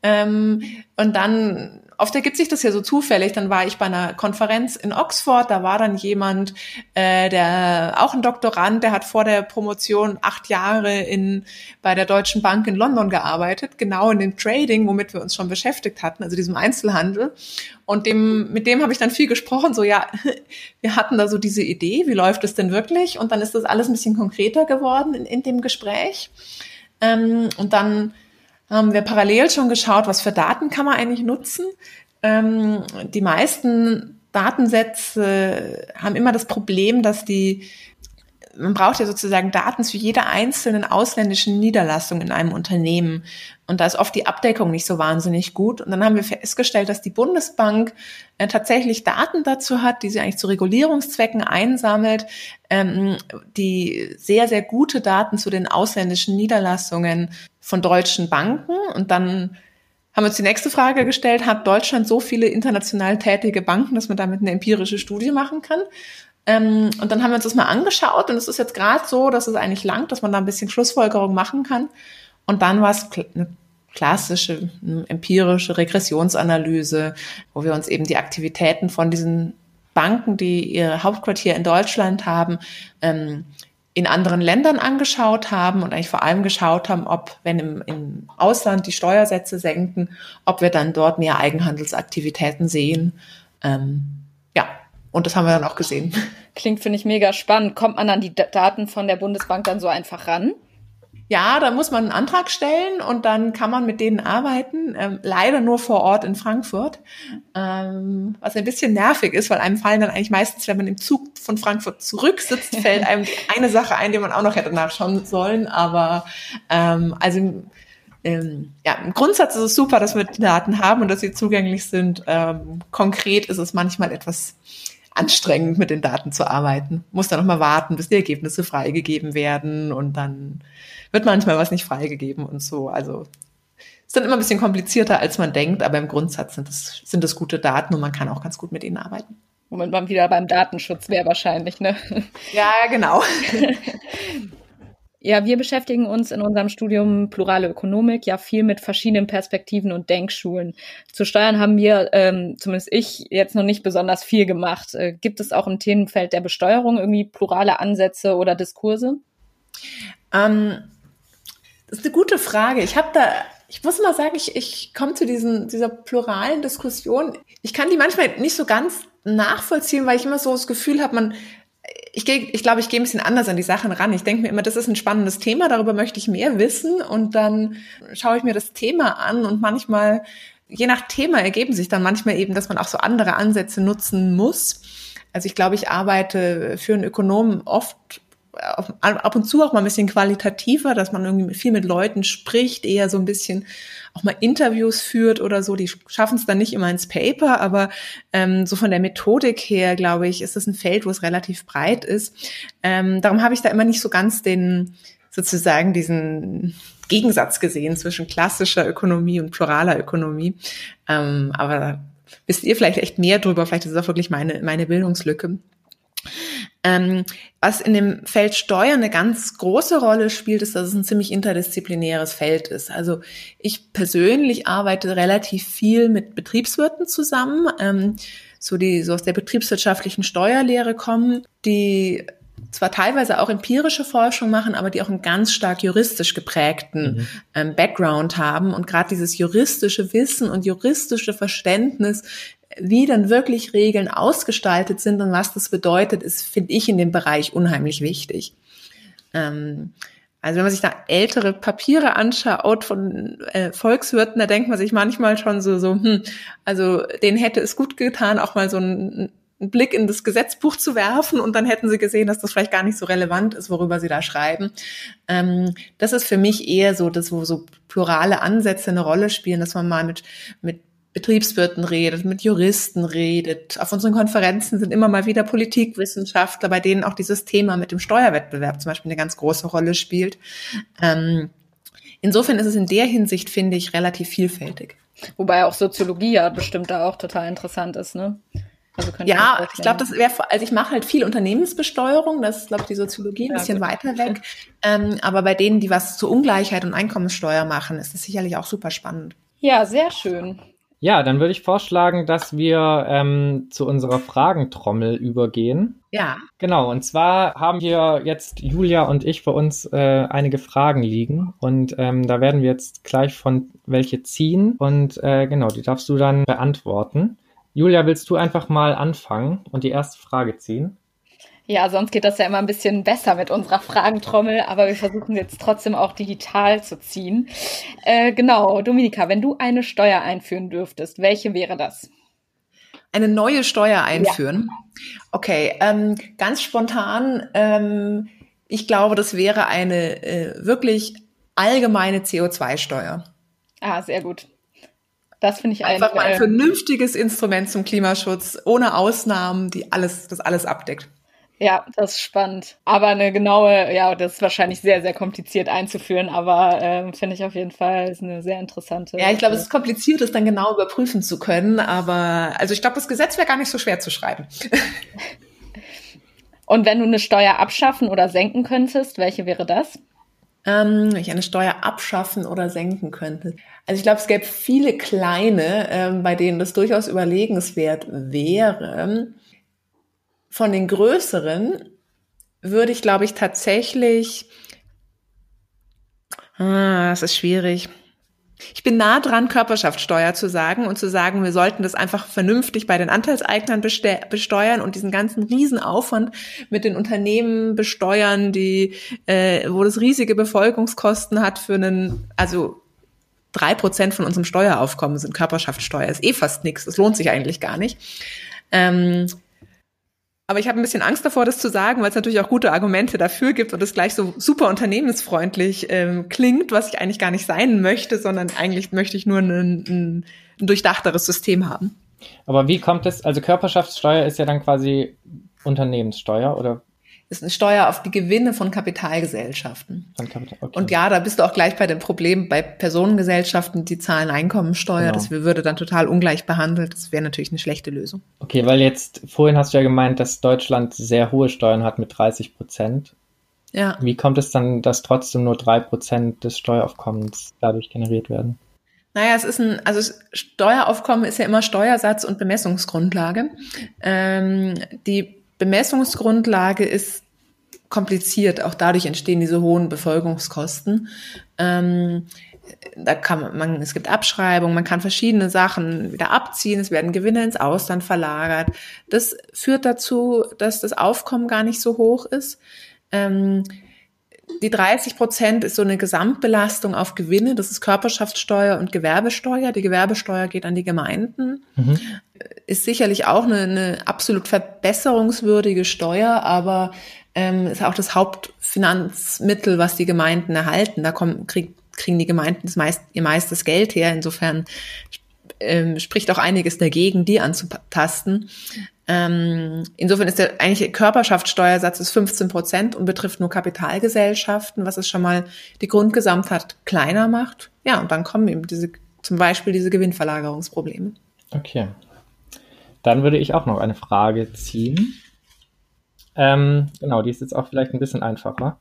[SPEAKER 2] Ähm, und dann oft ergibt sich das ja so zufällig. Dann war ich bei einer Konferenz in Oxford, da war dann jemand, äh, der auch ein Doktorand, der hat vor der Promotion acht Jahre in bei der Deutschen Bank in London gearbeitet, genau in dem Trading, womit wir uns schon beschäftigt hatten, also diesem Einzelhandel. Und dem, mit dem habe ich dann viel gesprochen, so ja, wir hatten da so diese Idee, wie läuft es denn wirklich? Und dann ist das alles ein bisschen konkreter geworden in, in dem Gespräch. Ähm, und dann haben wir parallel schon geschaut, was für Daten kann man eigentlich nutzen. Ähm, die meisten Datensätze haben immer das Problem, dass die man braucht ja sozusagen Daten zu jeder einzelnen ausländischen Niederlassung in einem Unternehmen. Und da ist oft die Abdeckung nicht so wahnsinnig gut. Und dann haben wir festgestellt, dass die Bundesbank äh, tatsächlich Daten dazu hat, die sie eigentlich zu Regulierungszwecken einsammelt, ähm, die sehr, sehr gute Daten zu den ausländischen Niederlassungen von deutschen Banken. Und dann haben wir uns die nächste Frage gestellt, hat Deutschland so viele international tätige Banken, dass man damit eine empirische Studie machen kann? Ähm, und dann haben wir uns das mal angeschaut und es ist jetzt gerade so, dass es eigentlich langt, dass man da ein bisschen Schlussfolgerung machen kann. Und dann war es eine klassische, empirische Regressionsanalyse, wo wir uns eben die Aktivitäten von diesen Banken, die ihr Hauptquartier in Deutschland haben, ähm, in anderen Ländern angeschaut haben und eigentlich vor allem geschaut haben, ob, wenn im, im Ausland die Steuersätze senken, ob wir dann dort mehr Eigenhandelsaktivitäten sehen. Ähm, ja, und das haben wir dann auch gesehen.
[SPEAKER 3] Klingt, finde ich, mega spannend. Kommt man an die Daten von der Bundesbank dann so einfach ran?
[SPEAKER 2] Ja, da muss man einen Antrag stellen und dann kann man mit denen arbeiten. Ähm, leider nur vor Ort in Frankfurt, ähm, was ein bisschen nervig ist, weil einem fallen dann eigentlich meistens, wenn man im Zug von Frankfurt zurücksitzt, fällt einem eine Sache ein, die man auch noch hätte nachschauen sollen. Aber ähm, also ähm, ja, im Grundsatz ist es super, dass wir die Daten haben und dass sie zugänglich sind. Ähm, konkret ist es manchmal etwas anstrengend, mit den Daten zu arbeiten. Muss dann noch mal warten, bis die Ergebnisse freigegeben werden und dann wird manchmal was nicht freigegeben und so. Also ist dann immer ein bisschen komplizierter, als man denkt, aber im Grundsatz sind es sind das gute Daten und man kann auch ganz gut mit ihnen arbeiten.
[SPEAKER 3] Womit man wieder beim Datenschutz wäre wahrscheinlich, ne?
[SPEAKER 2] Ja, genau.
[SPEAKER 3] Ja, wir beschäftigen uns in unserem Studium Plurale Ökonomik ja viel mit verschiedenen Perspektiven und Denkschulen. Zu Steuern haben wir, ähm, zumindest ich, jetzt noch nicht besonders viel gemacht. Äh, gibt es auch im Themenfeld der Besteuerung irgendwie plurale Ansätze oder Diskurse?
[SPEAKER 2] Ähm, das ist eine gute Frage. Ich habe da, ich muss mal sagen, ich, ich komme zu diesen, dieser pluralen Diskussion. Ich kann die manchmal nicht so ganz nachvollziehen, weil ich immer so das Gefühl habe, man, ich gehe, ich glaube, ich gehe ein bisschen anders an die Sachen ran. Ich denke mir immer, das ist ein spannendes Thema, darüber möchte ich mehr wissen und dann schaue ich mir das Thema an und manchmal je nach Thema ergeben sich dann manchmal eben, dass man auch so andere Ansätze nutzen muss. Also ich glaube, ich arbeite für einen Ökonomen oft ab und zu auch mal ein bisschen qualitativer, dass man irgendwie viel mit Leuten spricht, eher so ein bisschen auch mal Interviews führt oder so. Die schaffen es dann nicht immer ins Paper, aber ähm, so von der Methodik her, glaube ich, ist das ein Feld, wo es relativ breit ist. Ähm, darum habe ich da immer nicht so ganz den sozusagen diesen Gegensatz gesehen zwischen klassischer Ökonomie und pluraler Ökonomie. Ähm, aber wisst ihr vielleicht echt mehr drüber? Vielleicht ist es auch wirklich meine, meine Bildungslücke. Ähm, was in dem Feld Steuer eine ganz große Rolle spielt, ist, dass es ein ziemlich interdisziplinäres Feld ist. Also ich persönlich arbeite relativ viel mit Betriebswirten zusammen, ähm, so die so aus der betriebswirtschaftlichen Steuerlehre kommen, die zwar teilweise auch empirische Forschung machen, aber die auch einen ganz stark juristisch geprägten mhm. ähm, Background haben. Und gerade dieses juristische Wissen und juristische Verständnis wie dann wirklich Regeln ausgestaltet sind und was das bedeutet, ist, finde ich, in dem Bereich unheimlich wichtig. Ähm, also wenn man sich da ältere Papiere anschaut von äh, Volkswirten, da denkt man sich manchmal schon so, so, hm, also denen hätte es gut getan, auch mal so einen, einen Blick in das Gesetzbuch zu werfen und dann hätten sie gesehen, dass das vielleicht gar nicht so relevant ist, worüber sie da schreiben. Ähm, das ist für mich eher so, das, wo so plurale Ansätze eine Rolle spielen, dass man mal mit, mit Betriebswirten redet, mit Juristen redet. Auf unseren Konferenzen sind immer mal wieder Politikwissenschaftler, bei denen auch dieses Thema mit dem Steuerwettbewerb zum Beispiel eine ganz große Rolle spielt. Ähm, insofern ist es in der Hinsicht, finde ich, relativ vielfältig.
[SPEAKER 3] Wobei auch Soziologie ja bestimmt da auch total interessant ist, ne?
[SPEAKER 2] Also ja, ich glaube, das wäre, also ich mache halt viel Unternehmensbesteuerung, das ist, glaube ich, die Soziologie ein ja, bisschen gut. weiter weg. Ähm, aber bei denen, die was zur Ungleichheit und Einkommenssteuer machen, ist das sicherlich auch super spannend.
[SPEAKER 3] Ja, sehr schön.
[SPEAKER 1] Ja, dann würde ich vorschlagen, dass wir ähm, zu unserer Fragentrommel übergehen.
[SPEAKER 2] Ja.
[SPEAKER 1] Genau, und zwar haben hier jetzt Julia und ich für uns äh, einige Fragen liegen und ähm, da werden wir jetzt gleich von welche ziehen und äh, genau, die darfst du dann beantworten. Julia, willst du einfach mal anfangen und die erste Frage ziehen?
[SPEAKER 3] Ja, sonst geht das ja immer ein bisschen besser mit unserer Fragentrommel, aber wir versuchen jetzt trotzdem auch digital zu ziehen. Äh, genau, Dominika, wenn du eine Steuer einführen dürftest, welche wäre das?
[SPEAKER 2] Eine neue Steuer einführen? Ja. Okay, ähm, ganz spontan, ähm, ich glaube, das wäre eine äh, wirklich allgemeine CO2-Steuer.
[SPEAKER 3] Ah, sehr gut. Das finde ich
[SPEAKER 2] einfach ein, mal ein äh, vernünftiges Instrument zum Klimaschutz, ohne Ausnahmen, die alles, das alles abdeckt.
[SPEAKER 3] Ja, das ist spannend. Aber eine genaue, ja, das ist wahrscheinlich sehr, sehr kompliziert einzuführen, aber äh, finde ich auf jeden Fall ist eine sehr interessante.
[SPEAKER 2] Ja, ich glaube, es ist kompliziert, es dann genau überprüfen zu können, aber also ich glaube, das Gesetz wäre gar nicht so schwer zu schreiben.
[SPEAKER 3] Und wenn du eine Steuer abschaffen oder senken könntest, welche wäre das?
[SPEAKER 2] Ähm, ich eine Steuer abschaffen oder senken könnte. Also ich glaube, es gäbe viele kleine, ähm, bei denen das durchaus überlegenswert wäre. Von den größeren würde ich, glaube ich, tatsächlich, ah, das ist schwierig. Ich bin nah dran, Körperschaftssteuer zu sagen und zu sagen, wir sollten das einfach vernünftig bei den Anteilseignern besteuern und diesen ganzen Riesenaufwand mit den Unternehmen besteuern, die, äh, wo das riesige Befolgungskosten hat für einen, also drei Prozent von unserem Steueraufkommen sind Körperschaftssteuer, ist eh fast nichts, das lohnt sich eigentlich gar nicht. Ähm, aber ich habe ein bisschen Angst davor, das zu sagen, weil es natürlich auch gute Argumente dafür gibt und es gleich so super unternehmensfreundlich ähm, klingt, was ich eigentlich gar nicht sein möchte, sondern eigentlich möchte ich nur ein, ein, ein durchdachteres System haben.
[SPEAKER 1] Aber wie kommt es, also Körperschaftssteuer ist ja dann quasi Unternehmenssteuer oder
[SPEAKER 2] ist eine Steuer auf die Gewinne von Kapitalgesellschaften. Okay. Und ja, da bist du auch gleich bei dem Problem bei Personengesellschaften, die zahlen Einkommensteuer. Genau. Das würde dann total ungleich behandelt. Das wäre natürlich eine schlechte Lösung.
[SPEAKER 1] Okay, weil jetzt vorhin hast du ja gemeint, dass Deutschland sehr hohe Steuern hat mit 30 Prozent. Ja. Wie kommt es dann, dass trotzdem nur drei Prozent des Steueraufkommens dadurch generiert werden?
[SPEAKER 2] Naja, es ist ein, also Steueraufkommen ist ja immer Steuersatz und Bemessungsgrundlage. Ähm, die Bemessungsgrundlage ist kompliziert. Auch dadurch entstehen diese hohen Befolgungskosten. Ähm, da kann man, es gibt Abschreibungen, man kann verschiedene Sachen wieder abziehen, es werden Gewinne ins Ausland verlagert. Das führt dazu, dass das Aufkommen gar nicht so hoch ist. Ähm, die 30 Prozent ist so eine Gesamtbelastung auf Gewinne. Das ist Körperschaftssteuer und Gewerbesteuer. Die Gewerbesteuer geht an die Gemeinden. Mhm. Ist sicherlich auch eine, eine absolut verbesserungswürdige Steuer, aber ähm, ist auch das Hauptfinanzmittel, was die Gemeinden erhalten. Da kommen, krieg, kriegen die Gemeinden meist, ihr meistes Geld her. Insofern ähm, spricht auch einiges dagegen, die anzutasten. Ähm, insofern ist der eigentliche Körperschaftssteuersatz ist 15 Prozent und betrifft nur Kapitalgesellschaften, was es schon mal die Grundgesamtheit kleiner macht. Ja, und dann kommen eben diese, zum Beispiel diese Gewinnverlagerungsprobleme.
[SPEAKER 1] Okay. Dann würde ich auch noch eine Frage ziehen. Ähm, genau, die ist jetzt auch vielleicht ein bisschen einfacher.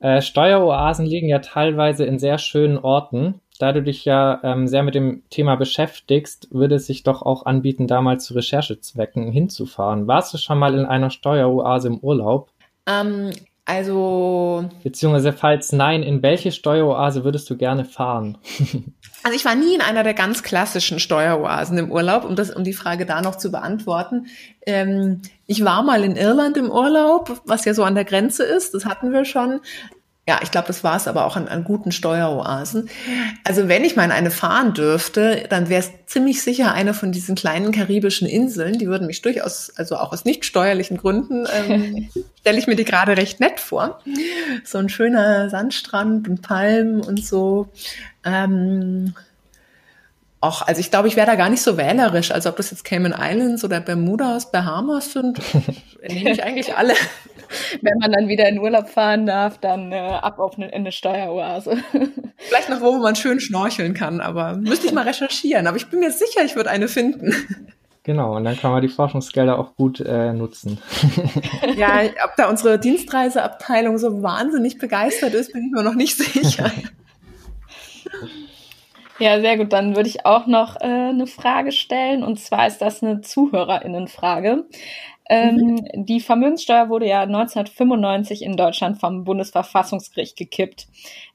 [SPEAKER 1] Äh, Steueroasen liegen ja teilweise in sehr schönen Orten, da du dich ja ähm, sehr mit dem Thema beschäftigst, würde es sich doch auch anbieten, da mal zu Recherchezwecken hinzufahren. Warst du schon mal in einer Steueroase im Urlaub?
[SPEAKER 2] Ähm, also.
[SPEAKER 1] Beziehungsweise, falls nein, in welche Steueroase würdest du gerne fahren?
[SPEAKER 2] also ich war nie in einer der ganz klassischen Steueroasen im Urlaub, um das, um die Frage da noch zu beantworten. Ähm, ich war mal in Irland im Urlaub, was ja so an der Grenze ist, das hatten wir schon. Ja, ich glaube, das war es aber auch an, an guten Steueroasen. Also wenn ich mal in eine fahren dürfte, dann wäre es ziemlich sicher eine von diesen kleinen karibischen Inseln. Die würden mich durchaus, also auch aus nicht steuerlichen Gründen, ähm, stelle ich mir die gerade recht nett vor. So ein schöner Sandstrand und Palmen und so. Ähm, auch, also ich glaube, ich wäre da gar nicht so wählerisch. Also ob das jetzt Cayman Islands oder Bermudas, Bahamas sind, nehme ich eigentlich alle.
[SPEAKER 3] wenn man dann wieder in Urlaub fahren darf, dann äh, ab auf eine, eine Steueroase.
[SPEAKER 2] Vielleicht noch wo, wo man schön schnorcheln kann, aber müsste ich mal recherchieren. Aber ich bin mir sicher, ich würde eine finden.
[SPEAKER 1] Genau, und dann kann man die Forschungsgelder auch gut äh, nutzen.
[SPEAKER 2] ja, ob da unsere Dienstreiseabteilung so wahnsinnig begeistert ist, bin ich mir noch nicht sicher.
[SPEAKER 3] Ja, sehr gut. Dann würde ich auch noch äh, eine Frage stellen. Und zwar ist das eine Zuhörerinnenfrage. Ähm, mhm. Die Vermögenssteuer wurde ja 1995 in Deutschland vom Bundesverfassungsgericht gekippt.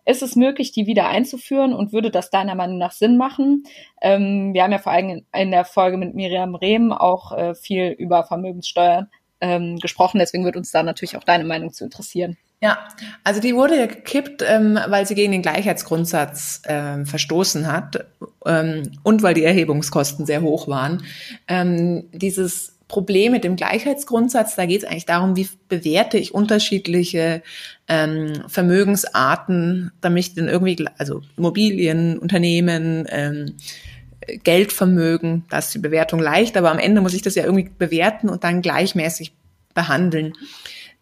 [SPEAKER 3] Ist es möglich, die wieder einzuführen und würde das deiner Meinung nach Sinn machen? Ähm, wir haben ja vor allem in der Folge mit Miriam Rehm auch äh, viel über Vermögenssteuern ähm, gesprochen. Deswegen würde uns da natürlich auch deine Meinung zu interessieren.
[SPEAKER 2] Ja, also die wurde gekippt, ähm, weil sie gegen den Gleichheitsgrundsatz ähm, verstoßen hat ähm, und weil die Erhebungskosten sehr hoch waren. Ähm, dieses Problem mit dem Gleichheitsgrundsatz, da geht es eigentlich darum, wie bewerte ich unterschiedliche ähm, Vermögensarten, damit ich dann irgendwie, also Immobilien, Unternehmen, ähm, Geldvermögen, da ist die Bewertung leicht, aber am Ende muss ich das ja irgendwie bewerten und dann gleichmäßig behandeln.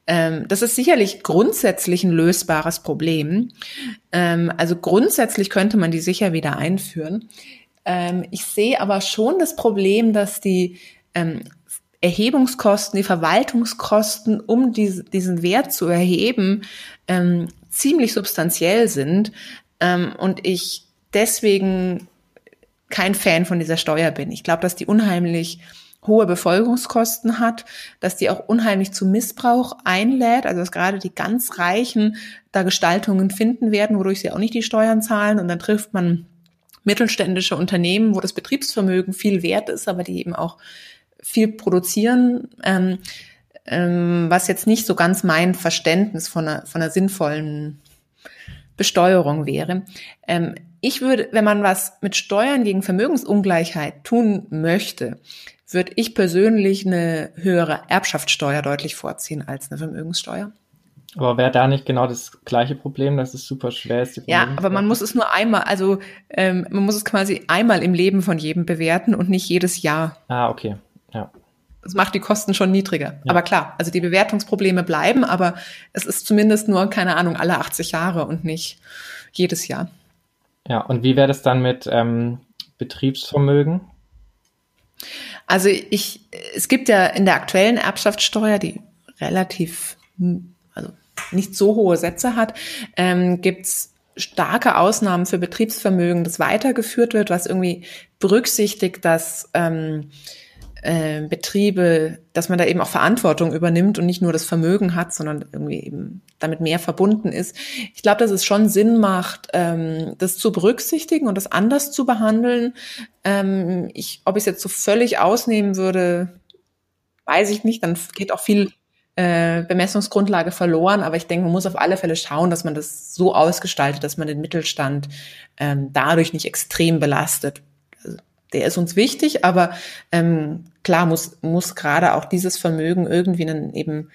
[SPEAKER 2] Ähm, das ist sicherlich grundsätzlich ein lösbares Problem. Ähm, also grundsätzlich könnte man die sicher wieder einführen. Ähm, ich sehe aber schon das Problem, dass die Erhebungskosten, die Verwaltungskosten, um diese, diesen Wert zu erheben, ziemlich substanziell sind und ich deswegen kein Fan von dieser Steuer bin. Ich glaube, dass die unheimlich hohe Befolgungskosten hat, dass die auch unheimlich zu Missbrauch einlädt, also dass gerade die ganz Reichen da Gestaltungen finden werden, wodurch sie auch nicht die Steuern zahlen und dann trifft man mittelständische Unternehmen, wo das Betriebsvermögen viel wert ist, aber die eben auch viel produzieren, ähm, ähm, was jetzt nicht so ganz mein Verständnis von einer, von einer sinnvollen Besteuerung wäre. Ähm, ich würde, wenn man was mit Steuern gegen Vermögensungleichheit tun möchte, würde ich persönlich eine höhere Erbschaftssteuer deutlich vorziehen als eine Vermögenssteuer.
[SPEAKER 1] Aber wäre da nicht genau das gleiche Problem, dass es super schwer ist?
[SPEAKER 2] ja, aber man muss es nur einmal, also ähm, man muss es quasi einmal im Leben von jedem bewerten und nicht jedes Jahr.
[SPEAKER 1] Ah, okay. Ja.
[SPEAKER 2] Das macht die Kosten schon niedriger. Ja. Aber klar, also die Bewertungsprobleme bleiben, aber es ist zumindest nur, keine Ahnung, alle 80 Jahre und nicht jedes Jahr.
[SPEAKER 1] Ja, und wie wäre das dann mit ähm, Betriebsvermögen?
[SPEAKER 2] Also ich, es gibt ja in der aktuellen Erbschaftssteuer, die relativ, also nicht so hohe Sätze hat, ähm, gibt's starke Ausnahmen für Betriebsvermögen, das weitergeführt wird, was irgendwie berücksichtigt, dass ähm, äh, Betriebe, dass man da eben auch Verantwortung übernimmt und nicht nur das Vermögen hat, sondern irgendwie eben damit mehr verbunden ist. Ich glaube, dass es schon Sinn macht, ähm, das zu berücksichtigen und das anders zu behandeln. Ähm, ich, ob ich es jetzt so völlig ausnehmen würde, weiß ich nicht. Dann geht auch viel äh, Bemessungsgrundlage verloren. Aber ich denke, man muss auf alle Fälle schauen, dass man das so ausgestaltet, dass man den Mittelstand ähm, dadurch nicht extrem belastet. Also, der ist uns wichtig, aber ähm, klar muss, muss gerade auch dieses Vermögen irgendwie dann eben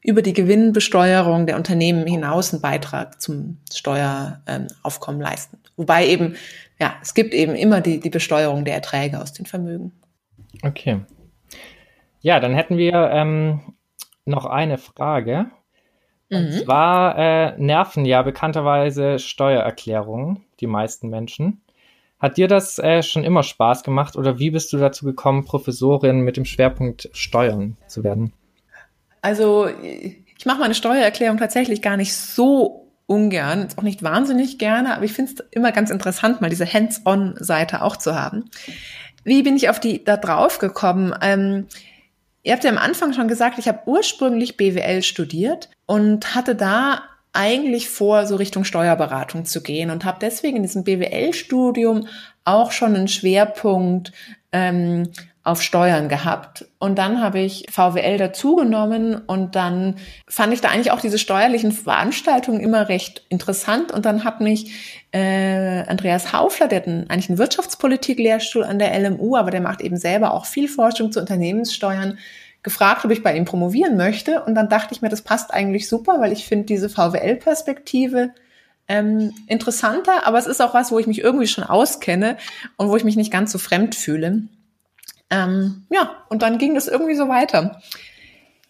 [SPEAKER 2] über die Gewinnbesteuerung der Unternehmen hinaus einen Beitrag zum Steueraufkommen ähm, leisten. Wobei eben, ja, es gibt eben immer die, die Besteuerung der Erträge aus den Vermögen.
[SPEAKER 1] Okay. Ja, dann hätten wir ähm, noch eine Frage. Und mhm. zwar äh, nerven ja bekannterweise Steuererklärungen die meisten Menschen. Hat dir das äh, schon immer Spaß gemacht oder wie bist du dazu gekommen, Professorin mit dem Schwerpunkt Steuern zu werden?
[SPEAKER 2] Also ich mache meine Steuererklärung tatsächlich gar nicht so ungern, auch nicht wahnsinnig gerne, aber ich finde es immer ganz interessant, mal diese Hands-on-Seite auch zu haben. Wie bin ich auf die da drauf gekommen? Ähm, ihr habt ja am Anfang schon gesagt, ich habe ursprünglich BWL studiert und hatte da eigentlich vor, so Richtung Steuerberatung zu gehen und habe deswegen in diesem BWL-Studium auch schon einen Schwerpunkt ähm, auf Steuern gehabt. Und dann habe ich VWL dazugenommen und dann fand ich da eigentlich auch diese steuerlichen Veranstaltungen immer recht interessant. Und dann hat mich äh, Andreas Haufler, der hat einen, eigentlich einen Wirtschaftspolitik-Lehrstuhl an der LMU, aber der macht eben selber auch viel Forschung zu Unternehmenssteuern, gefragt, ob ich bei ihm promovieren möchte. Und dann dachte ich mir, das passt eigentlich super, weil ich finde diese VWL-Perspektive ähm, interessanter, aber es ist auch was, wo ich mich irgendwie schon auskenne und wo ich mich nicht ganz so fremd fühle. Ähm, ja, und dann ging das irgendwie so weiter.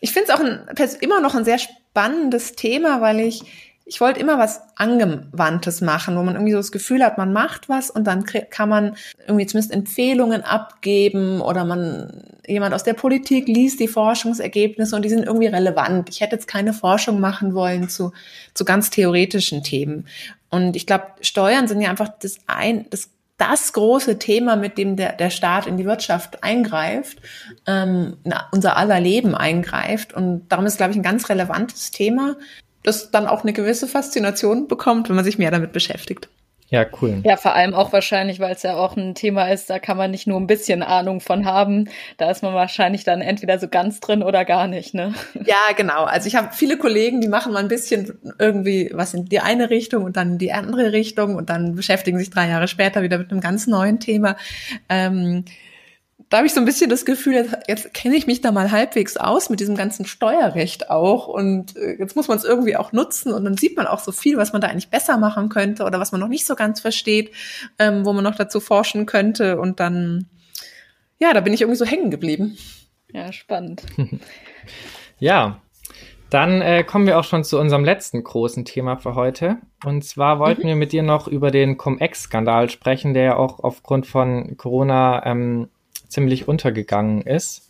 [SPEAKER 2] Ich finde es auch ein, immer noch ein sehr spannendes Thema, weil ich, ich wollte immer was Angewandtes machen, wo man irgendwie so das Gefühl hat, man macht was und dann kann man irgendwie zumindest Empfehlungen abgeben oder man, jemand aus der Politik liest die Forschungsergebnisse und die sind irgendwie relevant. Ich hätte jetzt keine Forschung machen wollen zu, zu ganz theoretischen Themen. Und ich glaube, Steuern sind ja einfach das ein, das das große Thema, mit dem der, der Staat in die Wirtschaft eingreift, ähm, unser aller Leben eingreift. Und darum ist, glaube ich, ein ganz relevantes Thema, das dann auch eine gewisse Faszination bekommt, wenn man sich mehr damit beschäftigt.
[SPEAKER 3] Ja, cool. Ja, vor allem auch wahrscheinlich, weil es ja auch ein Thema ist, da kann man nicht nur ein bisschen Ahnung von haben. Da ist man wahrscheinlich dann entweder so ganz drin oder gar nicht, ne?
[SPEAKER 2] Ja, genau. Also ich habe viele Kollegen, die machen mal ein bisschen irgendwie was in die eine Richtung und dann in die andere Richtung und dann beschäftigen sich drei Jahre später wieder mit einem ganz neuen Thema. Ähm, da habe ich so ein bisschen das Gefühl, jetzt, jetzt kenne ich mich da mal halbwegs aus mit diesem ganzen Steuerrecht auch und äh, jetzt muss man es irgendwie auch nutzen und dann sieht man auch so viel, was man da eigentlich besser machen könnte oder was man noch nicht so ganz versteht, ähm, wo man noch dazu forschen könnte und dann, ja, da bin ich irgendwie so hängen geblieben.
[SPEAKER 3] Ja, spannend.
[SPEAKER 1] ja, dann äh, kommen wir auch schon zu unserem letzten großen Thema für heute. Und zwar wollten mhm. wir mit dir noch über den Cum-Ex-Skandal sprechen, der ja auch aufgrund von Corona ähm, ziemlich untergegangen ist.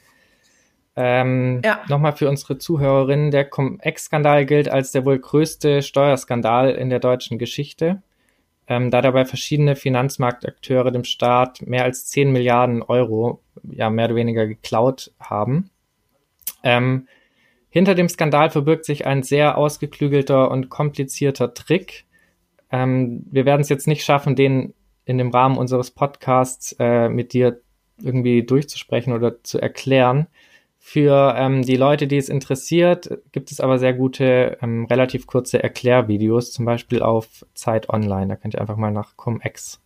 [SPEAKER 1] Ähm, ja. Nochmal für unsere Zuhörerinnen, der Cum-Ex-Skandal gilt als der wohl größte Steuerskandal in der deutschen Geschichte, ähm, da dabei verschiedene Finanzmarktakteure dem Staat mehr als 10 Milliarden Euro, ja mehr oder weniger geklaut haben. Ähm, hinter dem Skandal verbirgt sich ein sehr ausgeklügelter und komplizierter Trick. Ähm, wir werden es jetzt nicht schaffen, den in dem Rahmen unseres Podcasts äh, mit dir irgendwie durchzusprechen oder zu erklären. Für ähm, die Leute, die es interessiert, gibt es aber sehr gute, ähm, relativ kurze Erklärvideos, zum Beispiel auf Zeit Online. Da könnt ihr einfach mal nach Cum-Ex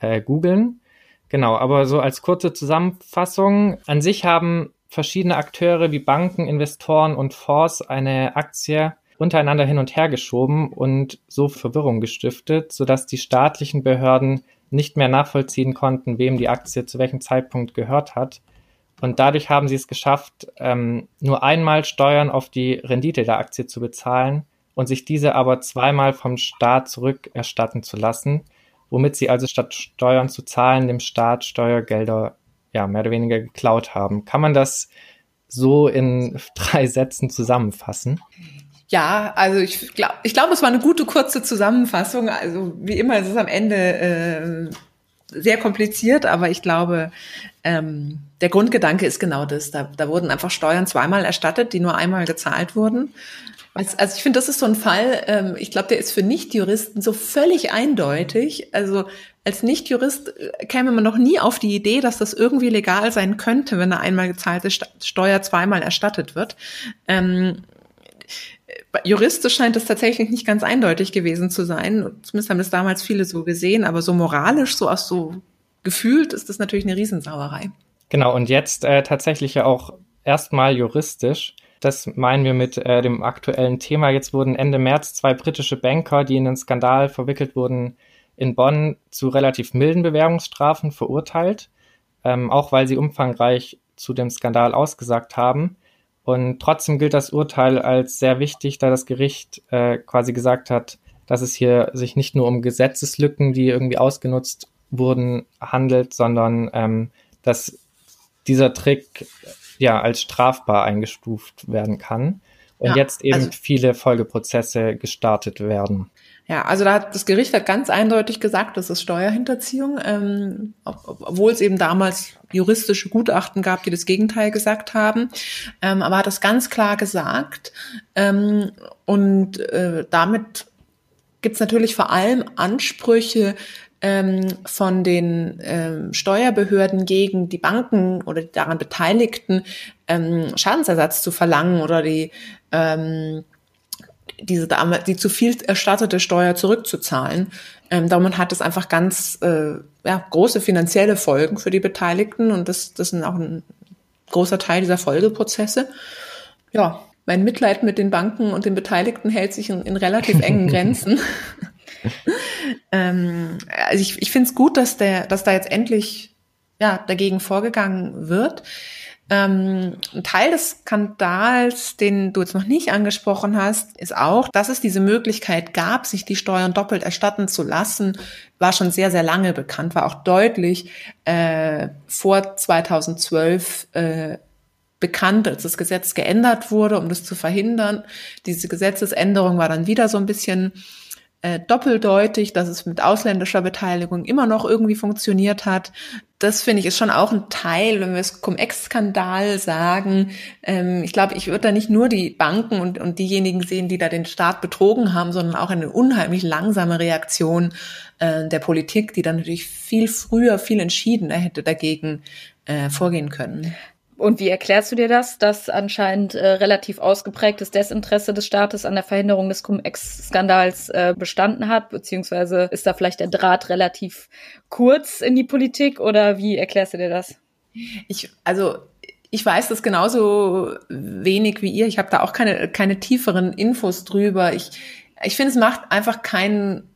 [SPEAKER 1] äh, googeln. Genau, aber so als kurze Zusammenfassung. An sich haben verschiedene Akteure wie Banken, Investoren und Fonds eine Aktie untereinander hin und her geschoben und so Verwirrung gestiftet, sodass die staatlichen Behörden nicht mehr nachvollziehen konnten, wem die Aktie zu welchem Zeitpunkt gehört hat. Und dadurch haben sie es geschafft, ähm, nur einmal Steuern auf die Rendite der Aktie zu bezahlen und sich diese aber zweimal vom Staat zurückerstatten zu lassen, womit sie also statt Steuern zu zahlen dem Staat Steuergelder ja mehr oder weniger geklaut haben. Kann man das so in drei Sätzen zusammenfassen?
[SPEAKER 2] Ja, also ich glaube, ich glaube, es war eine gute kurze Zusammenfassung. Also wie immer ist es am Ende äh, sehr kompliziert, aber ich glaube, ähm, der Grundgedanke ist genau das. Da, da wurden einfach Steuern zweimal erstattet, die nur einmal gezahlt wurden. Also, also ich finde, das ist so ein Fall, ähm, ich glaube, der ist für Nichtjuristen so völlig eindeutig. Also als Nichtjurist äh, käme man noch nie auf die Idee, dass das irgendwie legal sein könnte, wenn eine einmal gezahlte Steuer zweimal erstattet wird. Ähm, juristisch scheint es tatsächlich nicht ganz eindeutig gewesen zu sein. Zumindest haben das damals viele so gesehen, aber so moralisch, so aus so gefühlt ist das natürlich eine Riesensauerei.
[SPEAKER 1] Genau, und jetzt äh, tatsächlich ja auch erstmal juristisch. Das meinen wir mit äh, dem aktuellen Thema. Jetzt wurden Ende März zwei britische Banker, die in den Skandal verwickelt wurden, in Bonn zu relativ milden Bewährungsstrafen verurteilt, ähm, auch weil sie umfangreich zu dem Skandal ausgesagt haben. Und trotzdem gilt das Urteil als sehr wichtig, da das Gericht äh, quasi gesagt hat, dass es hier sich nicht nur um Gesetzeslücken, die irgendwie ausgenutzt wurden, handelt, sondern ähm, dass dieser Trick ja als strafbar eingestuft werden kann und ja, jetzt eben also, viele Folgeprozesse gestartet werden.
[SPEAKER 2] Ja, also da hat das Gericht hat ganz eindeutig gesagt, das ist Steuerhinterziehung, ähm, obwohl es eben damals juristische Gutachten gab, die das Gegenteil gesagt haben. Ähm, aber hat das ganz klar gesagt. Ähm, und äh, damit gibt es natürlich vor allem Ansprüche ähm, von den ähm, Steuerbehörden gegen die Banken oder die daran Beteiligten ähm, Schadensersatz zu verlangen oder die ähm, diese Dame, die zu viel erstattete Steuer zurückzuzahlen. Ähm, damit hat es einfach ganz äh, ja, große finanzielle Folgen für die Beteiligten und das, das sind auch ein großer Teil dieser Folgeprozesse. Ja, mein Mitleid mit den Banken und den Beteiligten hält sich in, in relativ engen Grenzen. ähm, also ich, ich finde es gut, dass der, dass da jetzt endlich ja dagegen vorgegangen wird. Ähm, ein Teil des Skandals, den du jetzt noch nicht angesprochen hast, ist auch, dass es diese Möglichkeit gab, sich die Steuern doppelt erstatten zu lassen, war schon sehr, sehr lange bekannt, war auch deutlich äh, vor 2012 äh, bekannt, als das Gesetz geändert wurde, um das zu verhindern. Diese Gesetzesänderung war dann wieder so ein bisschen äh, doppeldeutig, dass es mit ausländischer Beteiligung immer noch irgendwie funktioniert hat. Das finde ich ist schon auch ein Teil, wenn wir es Cum-Ex-Skandal sagen. Ähm, ich glaube, ich würde da nicht nur die Banken und, und diejenigen sehen, die da den Staat betrogen haben, sondern auch eine unheimlich langsame Reaktion äh, der Politik, die dann natürlich viel früher, viel entschiedener hätte dagegen äh, vorgehen können.
[SPEAKER 3] Und wie erklärst du dir das, dass anscheinend äh, relativ ausgeprägtes Desinteresse des Staates an der Verhinderung des Cum-Ex-Skandals äh, bestanden hat? Beziehungsweise ist da vielleicht der Draht relativ kurz in die Politik oder wie erklärst du dir das?
[SPEAKER 2] Ich, also ich weiß das genauso wenig wie ihr. Ich habe da auch keine, keine tieferen Infos drüber. Ich, ich finde, es macht einfach keinen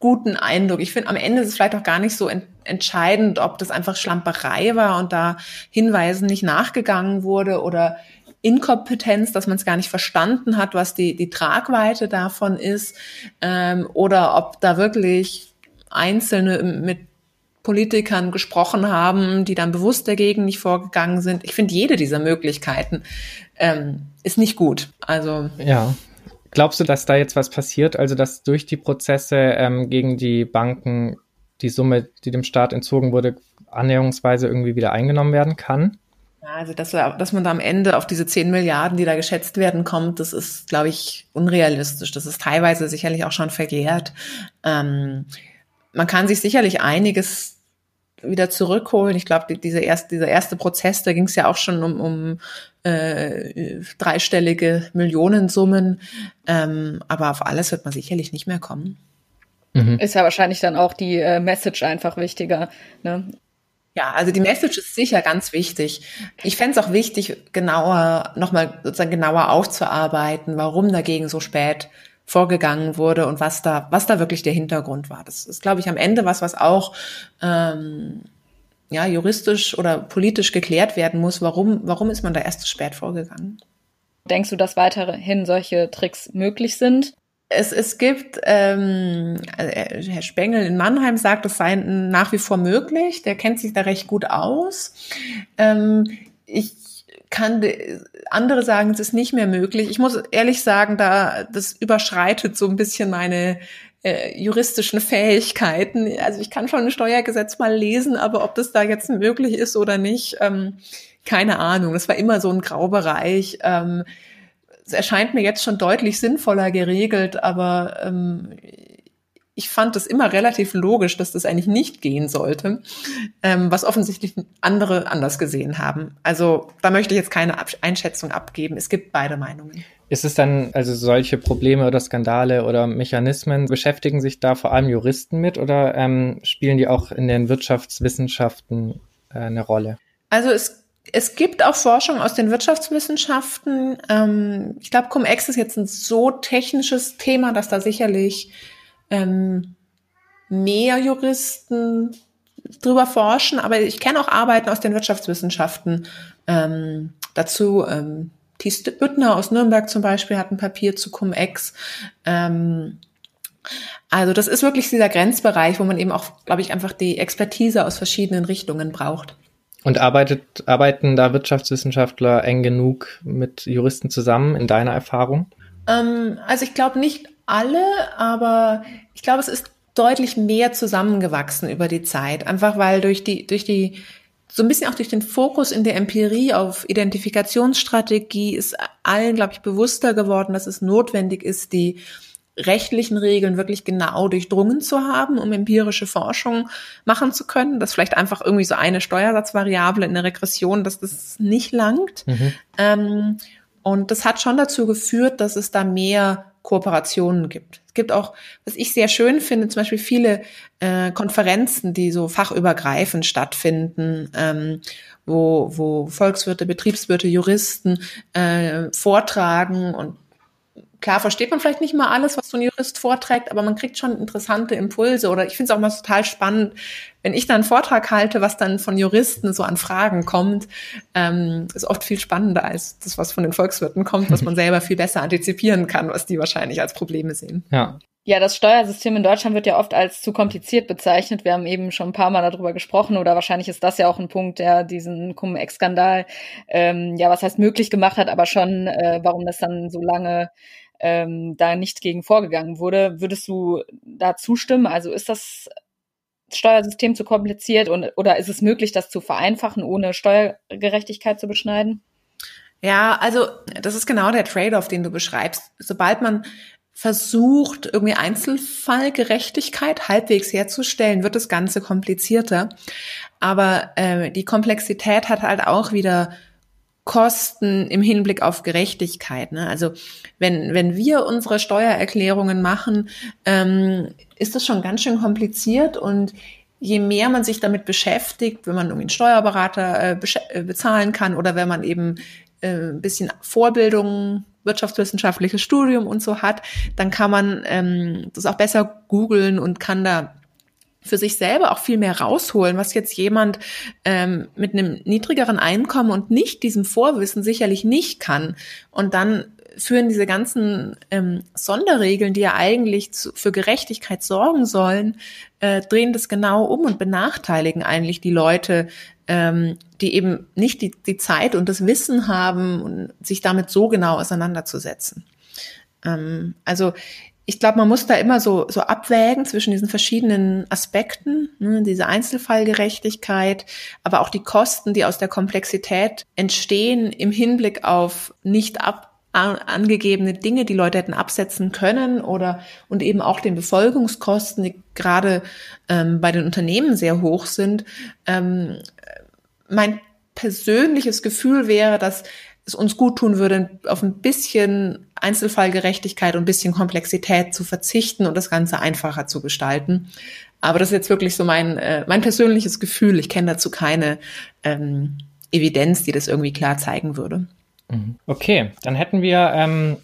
[SPEAKER 2] guten Eindruck. Ich finde, am Ende ist es vielleicht auch gar nicht so ent entscheidend, ob das einfach Schlamperei war und da Hinweisen nicht nachgegangen wurde oder Inkompetenz, dass man es gar nicht verstanden hat, was die, die Tragweite davon ist, ähm, oder ob da wirklich Einzelne mit Politikern gesprochen haben, die dann bewusst dagegen nicht vorgegangen sind. Ich finde, jede dieser Möglichkeiten ähm, ist nicht gut. Also
[SPEAKER 1] ja, Glaubst du, dass da jetzt was passiert? Also, dass durch die Prozesse ähm, gegen die Banken die Summe, die dem Staat entzogen wurde, annäherungsweise irgendwie wieder eingenommen werden kann?
[SPEAKER 2] Also, dass, dass man da am Ende auf diese 10 Milliarden, die da geschätzt werden, kommt, das ist, glaube ich, unrealistisch. Das ist teilweise sicherlich auch schon verjährt. Ähm, man kann sich sicherlich einiges wieder zurückholen. Ich glaube, diese erste, dieser erste Prozess, da ging es ja auch schon um, um äh, dreistellige Millionensummen. Ähm, aber auf alles wird man sicherlich nicht mehr kommen.
[SPEAKER 3] Mhm. Ist ja wahrscheinlich dann auch die äh, Message einfach wichtiger. Ne?
[SPEAKER 2] Ja, also die Message ist sicher ganz wichtig. Ich fände es auch wichtig, genauer, nochmal sozusagen genauer aufzuarbeiten, warum dagegen so spät vorgegangen wurde und was da, was da wirklich der Hintergrund war. Das ist, glaube ich, am Ende was, was auch ähm, ja, juristisch oder politisch geklärt werden muss. Warum, warum ist man da erst zu spät vorgegangen?
[SPEAKER 3] Denkst du, dass weiterhin solche Tricks möglich sind?
[SPEAKER 2] Es, es gibt, ähm, äh, Herr Spengel in Mannheim sagt, es sei nach wie vor möglich. Der kennt sich da recht gut aus. Ähm, ich kann andere sagen, es ist nicht mehr möglich. Ich muss ehrlich sagen, da das überschreitet so ein bisschen meine äh, juristischen Fähigkeiten. Also ich kann schon ein Steuergesetz mal lesen, aber ob das da jetzt möglich ist oder nicht, ähm, keine Ahnung. Das war immer so ein Graubereich. Ähm, es erscheint mir jetzt schon deutlich sinnvoller geregelt, aber ähm, ich fand es immer relativ logisch, dass das eigentlich nicht gehen sollte, ähm, was offensichtlich andere anders gesehen haben. Also da möchte ich jetzt keine Ab Einschätzung abgeben. Es gibt beide Meinungen.
[SPEAKER 1] Ist es dann, also solche Probleme oder Skandale oder Mechanismen, beschäftigen sich da vor allem Juristen mit oder ähm, spielen die auch in den Wirtschaftswissenschaften äh, eine Rolle?
[SPEAKER 2] Also es es gibt auch Forschung aus den Wirtschaftswissenschaften. Ähm, ich glaube, Cum-Ex ist jetzt ein so technisches Thema, dass da sicherlich ähm, mehr Juristen drüber forschen, aber ich kenne auch Arbeiten aus den Wirtschaftswissenschaften ähm, dazu. Ähm, Thies Büttner aus Nürnberg zum Beispiel hat ein Papier zu Cum-Ex. Ähm, also das ist wirklich dieser Grenzbereich, wo man eben auch, glaube ich, einfach die Expertise aus verschiedenen Richtungen braucht.
[SPEAKER 1] Und arbeitet, arbeiten da Wirtschaftswissenschaftler eng genug mit Juristen zusammen, in deiner Erfahrung?
[SPEAKER 2] Ähm, also ich glaube nicht alle, aber ich glaube, es ist deutlich mehr zusammengewachsen über die Zeit. Einfach weil durch die, durch die, so ein bisschen auch durch den Fokus in der Empirie auf Identifikationsstrategie ist allen, glaube ich, bewusster geworden, dass es notwendig ist, die rechtlichen Regeln wirklich genau durchdrungen zu haben, um empirische Forschung machen zu können. dass vielleicht einfach irgendwie so eine Steuersatzvariable in der Regression, dass das nicht langt. Mhm. Ähm, und das hat schon dazu geführt, dass es da mehr Kooperationen gibt. Es gibt auch, was ich sehr schön finde, zum Beispiel viele äh, Konferenzen, die so fachübergreifend stattfinden, ähm, wo, wo Volkswirte, Betriebswirte, Juristen äh, vortragen und klar versteht man vielleicht nicht mal alles, was so ein Jurist vorträgt, aber man kriegt schon interessante Impulse oder ich finde es auch mal total spannend, wenn ich dann einen Vortrag halte, was dann von Juristen so an Fragen kommt, ähm, ist oft viel spannender als das, was von den Volkswirten kommt, was man selber viel besser antizipieren kann, was die wahrscheinlich als Probleme sehen.
[SPEAKER 3] Ja. Ja, das Steuersystem in Deutschland wird ja oft als zu kompliziert bezeichnet. Wir haben eben schon ein paar Mal darüber gesprochen oder wahrscheinlich ist das ja auch ein Punkt, der diesen Cum-Ex-Skandal, ähm, ja, was heißt möglich gemacht hat, aber schon, äh, warum das dann so lange ähm, da nicht gegen vorgegangen wurde. Würdest du da zustimmen? Also ist das Steuersystem zu kompliziert und, oder ist es möglich, das zu vereinfachen, ohne Steuergerechtigkeit zu beschneiden?
[SPEAKER 2] Ja, also das ist genau der Trade-off, den du beschreibst. Sobald man versucht, irgendwie Einzelfallgerechtigkeit halbwegs herzustellen, wird das Ganze komplizierter. Aber äh, die Komplexität hat halt auch wieder Kosten im Hinblick auf Gerechtigkeit. Ne? Also wenn, wenn wir unsere Steuererklärungen machen, ähm, ist das schon ganz schön kompliziert und je mehr man sich damit beschäftigt, wenn man irgendwie einen Steuerberater äh, äh, bezahlen kann oder wenn man eben äh, ein bisschen Vorbildung, wirtschaftswissenschaftliches Studium und so hat, dann kann man ähm, das auch besser googeln und kann da für sich selber auch viel mehr rausholen, was jetzt jemand ähm, mit einem niedrigeren Einkommen und nicht diesem Vorwissen sicherlich nicht kann. Und dann führen diese ganzen ähm, Sonderregeln, die ja eigentlich zu, für Gerechtigkeit sorgen sollen, äh, drehen das genau um und benachteiligen eigentlich die Leute, ähm, die eben nicht die, die Zeit und das Wissen haben, sich damit so genau auseinanderzusetzen. Ähm, also ich glaube, man muss da immer so, so abwägen zwischen diesen verschiedenen Aspekten, ne, diese Einzelfallgerechtigkeit, aber auch die Kosten, die aus der Komplexität entstehen im Hinblick auf nicht ab angegebene Dinge, die Leute hätten absetzen können oder und eben auch den Befolgungskosten, die gerade ähm, bei den Unternehmen sehr hoch sind. Ähm, mein persönliches Gefühl wäre, dass es uns gut tun würde, auf ein bisschen Einzelfallgerechtigkeit und ein bisschen Komplexität zu verzichten und das Ganze einfacher zu gestalten. Aber das ist jetzt wirklich so mein, äh, mein persönliches Gefühl. Ich kenne dazu keine ähm, Evidenz, die das irgendwie klar zeigen würde.
[SPEAKER 1] Mhm. Okay, dann hätten wir ähm,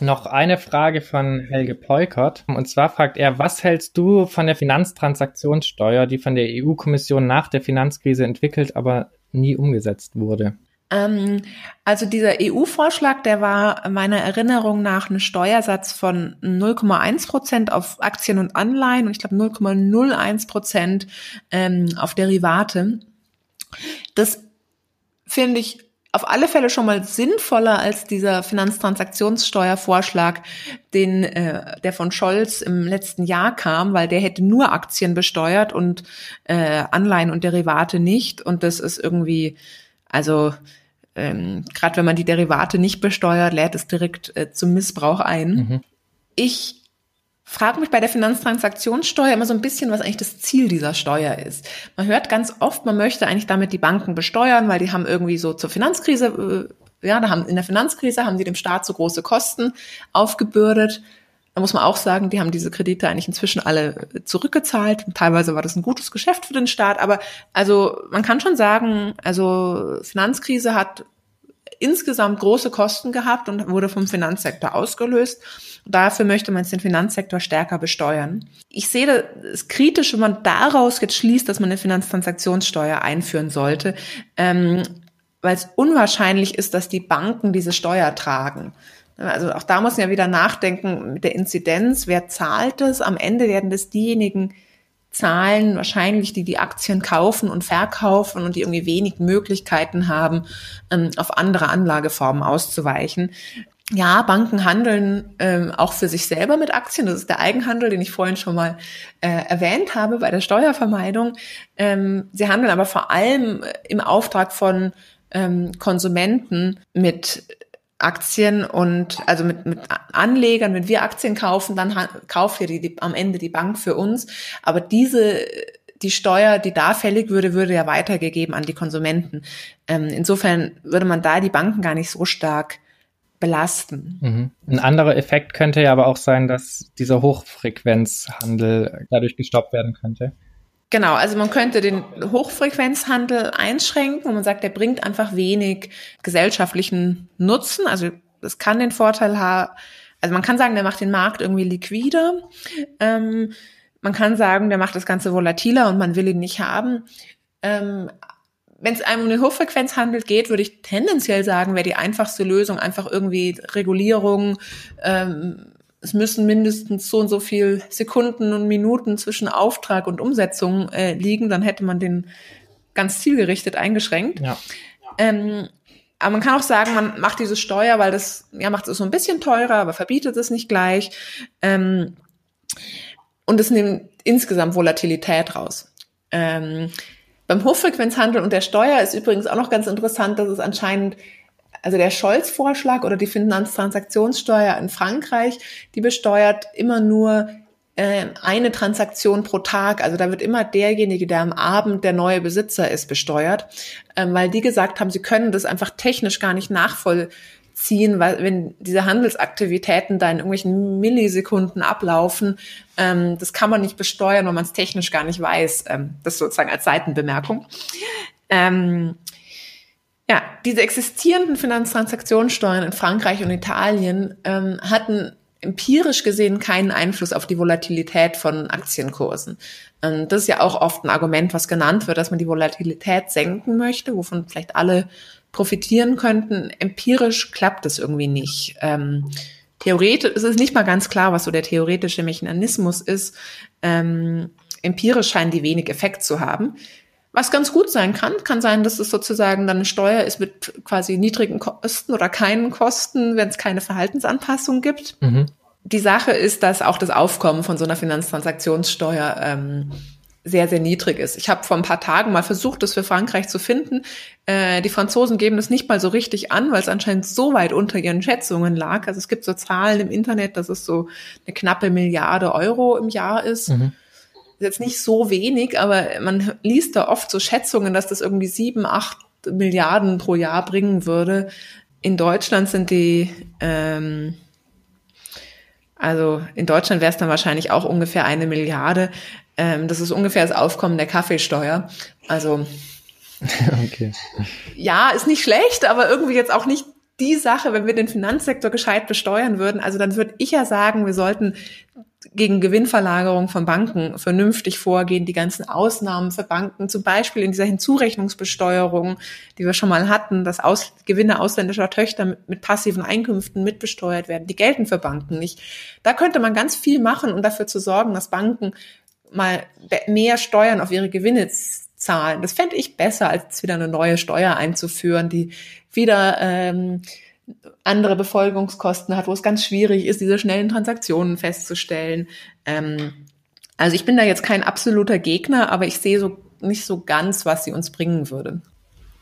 [SPEAKER 1] noch eine Frage von Helge Peukert. Und zwar fragt er, was hältst du von der Finanztransaktionssteuer, die von der EU-Kommission nach der Finanzkrise entwickelt, aber nie umgesetzt wurde?
[SPEAKER 2] Ähm, also dieser EU-Vorschlag, der war meiner Erinnerung nach ein Steuersatz von 0,1 Prozent auf Aktien und Anleihen und ich glaube 0,01 Prozent ähm, auf Derivate. Das finde ich auf alle Fälle schon mal sinnvoller als dieser Finanztransaktionssteuervorschlag, den äh, der von Scholz im letzten Jahr kam, weil der hätte nur Aktien besteuert und äh, Anleihen und Derivate nicht. Und das ist irgendwie also ähm, gerade wenn man die Derivate nicht besteuert, lädt es direkt äh, zum Missbrauch ein. Mhm. Ich frage mich bei der Finanztransaktionssteuer immer so ein bisschen, was eigentlich das Ziel dieser Steuer ist. Man hört ganz oft, man möchte eigentlich damit die Banken besteuern, weil die haben irgendwie so zur Finanzkrise, äh, ja, da haben in der Finanzkrise haben die dem Staat so große Kosten aufgebürdet. Da muss man auch sagen, die haben diese Kredite eigentlich inzwischen alle zurückgezahlt. teilweise war das ein gutes Geschäft für den Staat. Aber also man kann schon sagen, also Finanzkrise hat insgesamt große Kosten gehabt und wurde vom Finanzsektor ausgelöst. Dafür möchte man jetzt den Finanzsektor stärker besteuern. Ich sehe das kritisch, wenn man daraus jetzt schließt, dass man eine Finanztransaktionssteuer einführen sollte, ähm, weil es unwahrscheinlich ist, dass die Banken diese Steuer tragen. Also auch da muss man ja wieder nachdenken mit der Inzidenz. Wer zahlt es? Am Ende werden das diejenigen zahlen, wahrscheinlich die die Aktien kaufen und verkaufen und die irgendwie wenig Möglichkeiten haben, ähm, auf andere Anlageformen auszuweichen. Ja, Banken handeln ähm, auch für sich selber mit Aktien. Das ist der Eigenhandel, den ich vorhin schon mal äh, erwähnt habe bei der Steuervermeidung. Ähm, sie handeln aber vor allem im Auftrag von ähm, Konsumenten mit Aktien und also mit, mit Anlegern, wenn wir Aktien kaufen, dann kauft ja die, die, am Ende die Bank für uns. Aber diese die Steuer, die da fällig würde, würde ja weitergegeben an die Konsumenten. Ähm, insofern würde man da die Banken gar nicht so stark belasten.
[SPEAKER 1] Mhm. Ein anderer Effekt könnte ja aber auch sein, dass dieser Hochfrequenzhandel dadurch gestoppt werden könnte.
[SPEAKER 2] Genau, also man könnte den Hochfrequenzhandel einschränken und man sagt, der bringt einfach wenig gesellschaftlichen Nutzen. Also das kann den Vorteil haben, also man kann sagen, der macht den Markt irgendwie liquider. Ähm, man kann sagen, der macht das Ganze volatiler und man will ihn nicht haben. Ähm, Wenn es einem um den Hochfrequenzhandel geht, würde ich tendenziell sagen, wäre die einfachste Lösung einfach irgendwie Regulierung, ähm, es müssen mindestens so und so viel Sekunden und Minuten zwischen Auftrag und Umsetzung äh, liegen, dann hätte man den ganz zielgerichtet eingeschränkt. Ja. Ähm, aber man kann auch sagen, man macht diese Steuer, weil das ja macht es so ein bisschen teurer, aber verbietet es nicht gleich. Ähm, und es nimmt insgesamt Volatilität raus. Ähm, beim Hochfrequenzhandel und der Steuer ist übrigens auch noch ganz interessant, dass es anscheinend also der Scholz-Vorschlag oder die Finanztransaktionssteuer in Frankreich, die besteuert immer nur äh, eine Transaktion pro Tag. Also da wird immer derjenige, der am Abend der neue Besitzer ist, besteuert, ähm, weil die gesagt haben, sie können das einfach technisch gar nicht nachvollziehen, weil wenn diese Handelsaktivitäten da in irgendwelchen Millisekunden ablaufen, ähm, das kann man nicht besteuern, weil man es technisch gar nicht weiß. Ähm, das sozusagen als Seitenbemerkung. Ähm, ja, diese existierenden Finanztransaktionssteuern in Frankreich und Italien ähm, hatten empirisch gesehen keinen Einfluss auf die Volatilität von Aktienkursen. Ähm, das ist ja auch oft ein Argument, was genannt wird, dass man die Volatilität senken möchte, wovon vielleicht alle profitieren könnten. Empirisch klappt das irgendwie nicht. Ähm, theoretisch es ist nicht mal ganz klar, was so der theoretische Mechanismus ist. Ähm, empirisch scheinen die wenig Effekt zu haben. Was ganz gut sein kann, kann sein, dass es sozusagen dann eine Steuer ist mit quasi niedrigen Kosten oder keinen Kosten, wenn es keine Verhaltensanpassung gibt. Mhm. Die Sache ist, dass auch das Aufkommen von so einer Finanztransaktionssteuer ähm, sehr, sehr niedrig ist. Ich habe vor ein paar Tagen mal versucht, das für Frankreich zu finden. Äh, die Franzosen geben das nicht mal so richtig an, weil es anscheinend so weit unter ihren Schätzungen lag. Also es gibt so Zahlen im Internet, dass es so eine knappe Milliarde Euro im Jahr ist. Mhm jetzt nicht so wenig, aber man liest da oft so Schätzungen, dass das irgendwie sieben, acht Milliarden pro Jahr bringen würde. In Deutschland sind die, ähm, also in Deutschland wäre es dann wahrscheinlich auch ungefähr eine Milliarde. Ähm, das ist ungefähr das Aufkommen der Kaffeesteuer. Also okay. ja, ist nicht schlecht, aber irgendwie jetzt auch nicht die Sache, wenn wir den Finanzsektor gescheit besteuern würden. Also dann würde ich ja sagen, wir sollten gegen Gewinnverlagerung von Banken vernünftig vorgehen, die ganzen Ausnahmen für Banken, zum Beispiel in dieser Hinzurechnungsbesteuerung, die wir schon mal hatten, dass Aus Gewinne ausländischer Töchter mit, mit, passiven Einkünften mitbesteuert werden, die gelten für Banken nicht. Da könnte man ganz viel machen, um dafür zu sorgen, dass Banken mal mehr Steuern auf ihre Gewinne zahlen. Das fände ich besser, als wieder eine neue Steuer einzuführen, die wieder ähm, andere Befolgungskosten hat, wo es ganz schwierig ist, diese schnellen Transaktionen festzustellen. Ähm, also ich bin da jetzt kein absoluter Gegner, aber ich sehe so nicht so ganz, was sie uns bringen würde.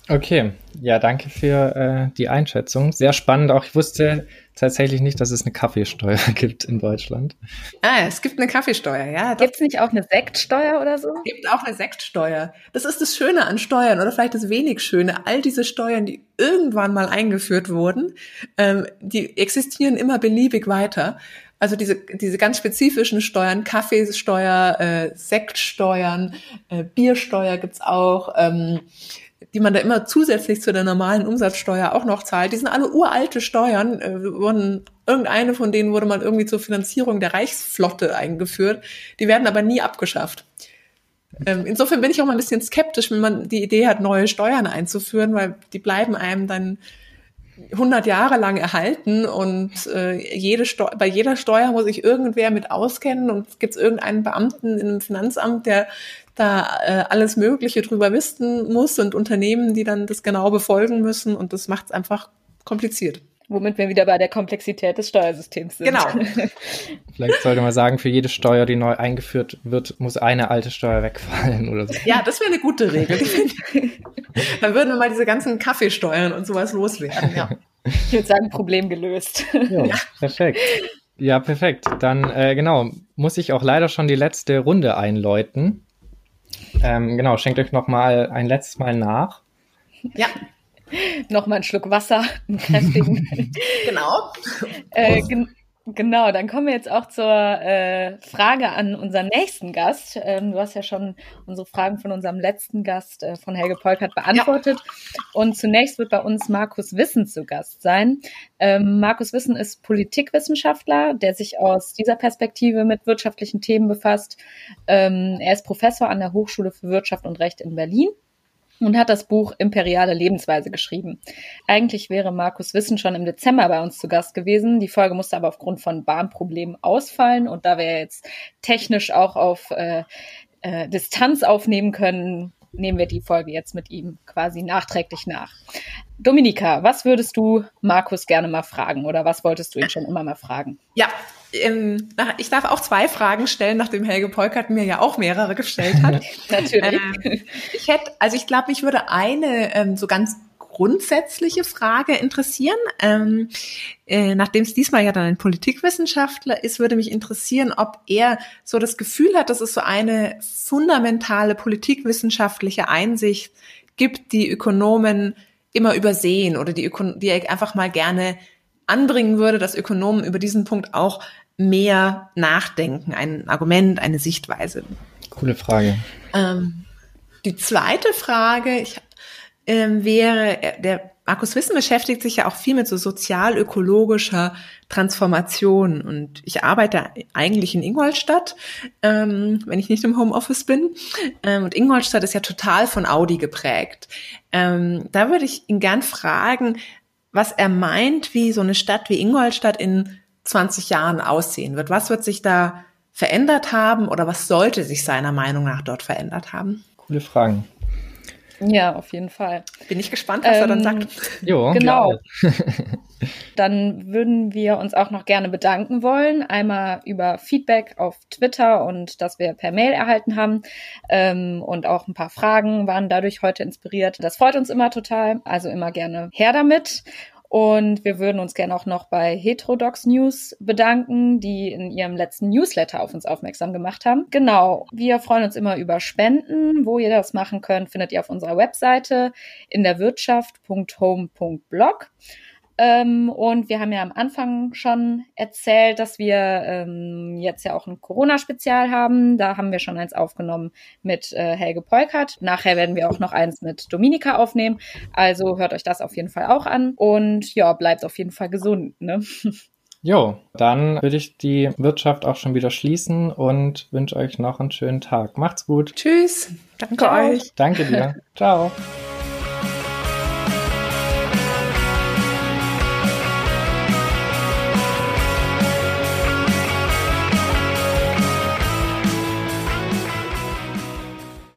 [SPEAKER 1] Okay, ja, danke für äh, die Einschätzung. Sehr spannend. Auch ich wusste tatsächlich nicht, dass es eine Kaffeesteuer gibt in Deutschland.
[SPEAKER 2] Ah, es gibt eine Kaffeesteuer, ja.
[SPEAKER 3] Gibt es nicht auch eine Sektsteuer oder so?
[SPEAKER 2] Es gibt auch eine Sektsteuer. Das ist das Schöne an Steuern oder vielleicht das wenig Schöne. All diese Steuern, die irgendwann mal eingeführt wurden, ähm, die existieren immer beliebig weiter. Also diese, diese ganz spezifischen Steuern, Kaffeesteuer, äh, Sektsteuern, äh, Biersteuer gibt's auch. Ähm, die man da immer zusätzlich zu der normalen Umsatzsteuer auch noch zahlt, die sind alle uralte Steuern, äh, wurden, irgendeine von denen wurde mal irgendwie zur Finanzierung der Reichsflotte eingeführt, die werden aber nie abgeschafft. Ähm, insofern bin ich auch mal ein bisschen skeptisch, wenn man die Idee hat, neue Steuern einzuführen, weil die bleiben einem dann 100 Jahre lang erhalten und äh, jede Steu bei jeder Steuer muss sich irgendwer mit auskennen und gibt es irgendeinen Beamten im Finanzamt, der da äh, alles Mögliche drüber wissen muss und Unternehmen, die dann das genau befolgen müssen und das macht es einfach kompliziert.
[SPEAKER 3] Womit wir wieder bei der Komplexität des Steuersystems sind.
[SPEAKER 2] Genau.
[SPEAKER 1] Vielleicht sollte man sagen, für jede Steuer, die neu eingeführt wird, muss eine alte Steuer wegfallen oder so.
[SPEAKER 2] Ja, das wäre eine gute Regel. Dann würden wir mal diese ganzen Kaffeesteuern und sowas loswerden. Ja.
[SPEAKER 3] Ich würde sagen, Problem gelöst.
[SPEAKER 1] Ja, ja. perfekt. Ja, perfekt. Dann, äh, genau, muss ich auch leider schon die letzte Runde einläuten. Ähm, genau, schenkt euch noch mal ein letztes Mal nach.
[SPEAKER 2] Ja.
[SPEAKER 3] Noch mal einen Schluck Wasser, einen kräftigen.
[SPEAKER 2] genau.
[SPEAKER 3] Äh, gen Genau, dann kommen wir jetzt auch zur äh, Frage an unseren nächsten Gast. Ähm, du hast ja schon unsere Fragen von unserem letzten Gast, äh, von Helge Polkert, beantwortet. Ja. Und zunächst wird bei uns Markus Wissen zu Gast sein. Ähm, Markus Wissen ist Politikwissenschaftler, der sich aus dieser Perspektive mit wirtschaftlichen Themen befasst. Ähm, er ist Professor an der Hochschule für Wirtschaft und Recht in Berlin und hat das Buch Imperiale Lebensweise geschrieben. Eigentlich wäre Markus Wissen schon im Dezember bei uns zu Gast gewesen. Die Folge musste aber aufgrund von Bahnproblemen ausfallen und da wir jetzt technisch auch auf äh, äh, Distanz aufnehmen können, nehmen wir die Folge jetzt mit ihm quasi nachträglich nach. Dominika, was würdest du Markus gerne mal fragen oder was wolltest du ihn schon immer mal fragen?
[SPEAKER 2] Ja, ähm, ich darf auch zwei Fragen stellen, nachdem Helge Polkert mir ja auch mehrere gestellt hat.
[SPEAKER 3] Natürlich.
[SPEAKER 2] Ähm, ich hätte, also ich glaube, mich würde eine ähm, so ganz grundsätzliche Frage interessieren. Ähm, äh, Nachdem es diesmal ja dann ein Politikwissenschaftler ist, würde mich interessieren, ob er so das Gefühl hat, dass es so eine fundamentale politikwissenschaftliche Einsicht gibt, die Ökonomen immer übersehen oder die, Ökon die er einfach mal gerne anbringen würde, dass Ökonomen über diesen Punkt auch mehr nachdenken, ein Argument, eine Sichtweise.
[SPEAKER 1] Coole Frage.
[SPEAKER 2] Ähm, die zweite Frage ich, ähm, wäre, der Markus Wissen beschäftigt sich ja auch viel mit so sozial-ökologischer Transformation und ich arbeite eigentlich in Ingolstadt, ähm, wenn ich nicht im Homeoffice bin. Ähm, und Ingolstadt ist ja total von Audi geprägt. Ähm, da würde ich ihn gern fragen, was er meint, wie so eine Stadt wie Ingolstadt in 20 Jahren aussehen wird. Was wird sich da verändert haben oder was sollte sich seiner Meinung nach dort verändert haben?
[SPEAKER 1] Coole Fragen.
[SPEAKER 3] Ja, auf jeden Fall.
[SPEAKER 2] Bin ich gespannt, was ähm, er dann ähm, sagt.
[SPEAKER 1] Jo,
[SPEAKER 3] genau. dann würden wir uns auch noch gerne bedanken wollen. Einmal über Feedback auf Twitter und das wir per Mail erhalten haben. Ähm, und auch ein paar Fragen waren dadurch heute inspiriert. Das freut uns immer total. Also immer gerne her damit. Und wir würden uns gerne auch noch bei Heterodox News bedanken, die in ihrem letzten Newsletter auf uns aufmerksam gemacht haben. Genau, wir freuen uns immer über Spenden. Wo ihr das machen könnt, findet ihr auf unserer Webseite in der Wirtschaft.home.blog. Ähm, und wir haben ja am Anfang schon erzählt, dass wir ähm, jetzt ja auch ein Corona-Spezial haben. Da haben wir schon eins aufgenommen mit äh, Helge Polkert. Nachher werden wir auch noch eins mit Dominika aufnehmen. Also hört euch das auf jeden Fall auch an. Und ja, bleibt auf jeden Fall gesund. Ne?
[SPEAKER 1] Jo, dann würde ich die Wirtschaft auch schon wieder schließen und wünsche euch noch einen schönen Tag. Macht's gut.
[SPEAKER 2] Tschüss. Danke Ciao. euch.
[SPEAKER 1] Danke dir. Ciao.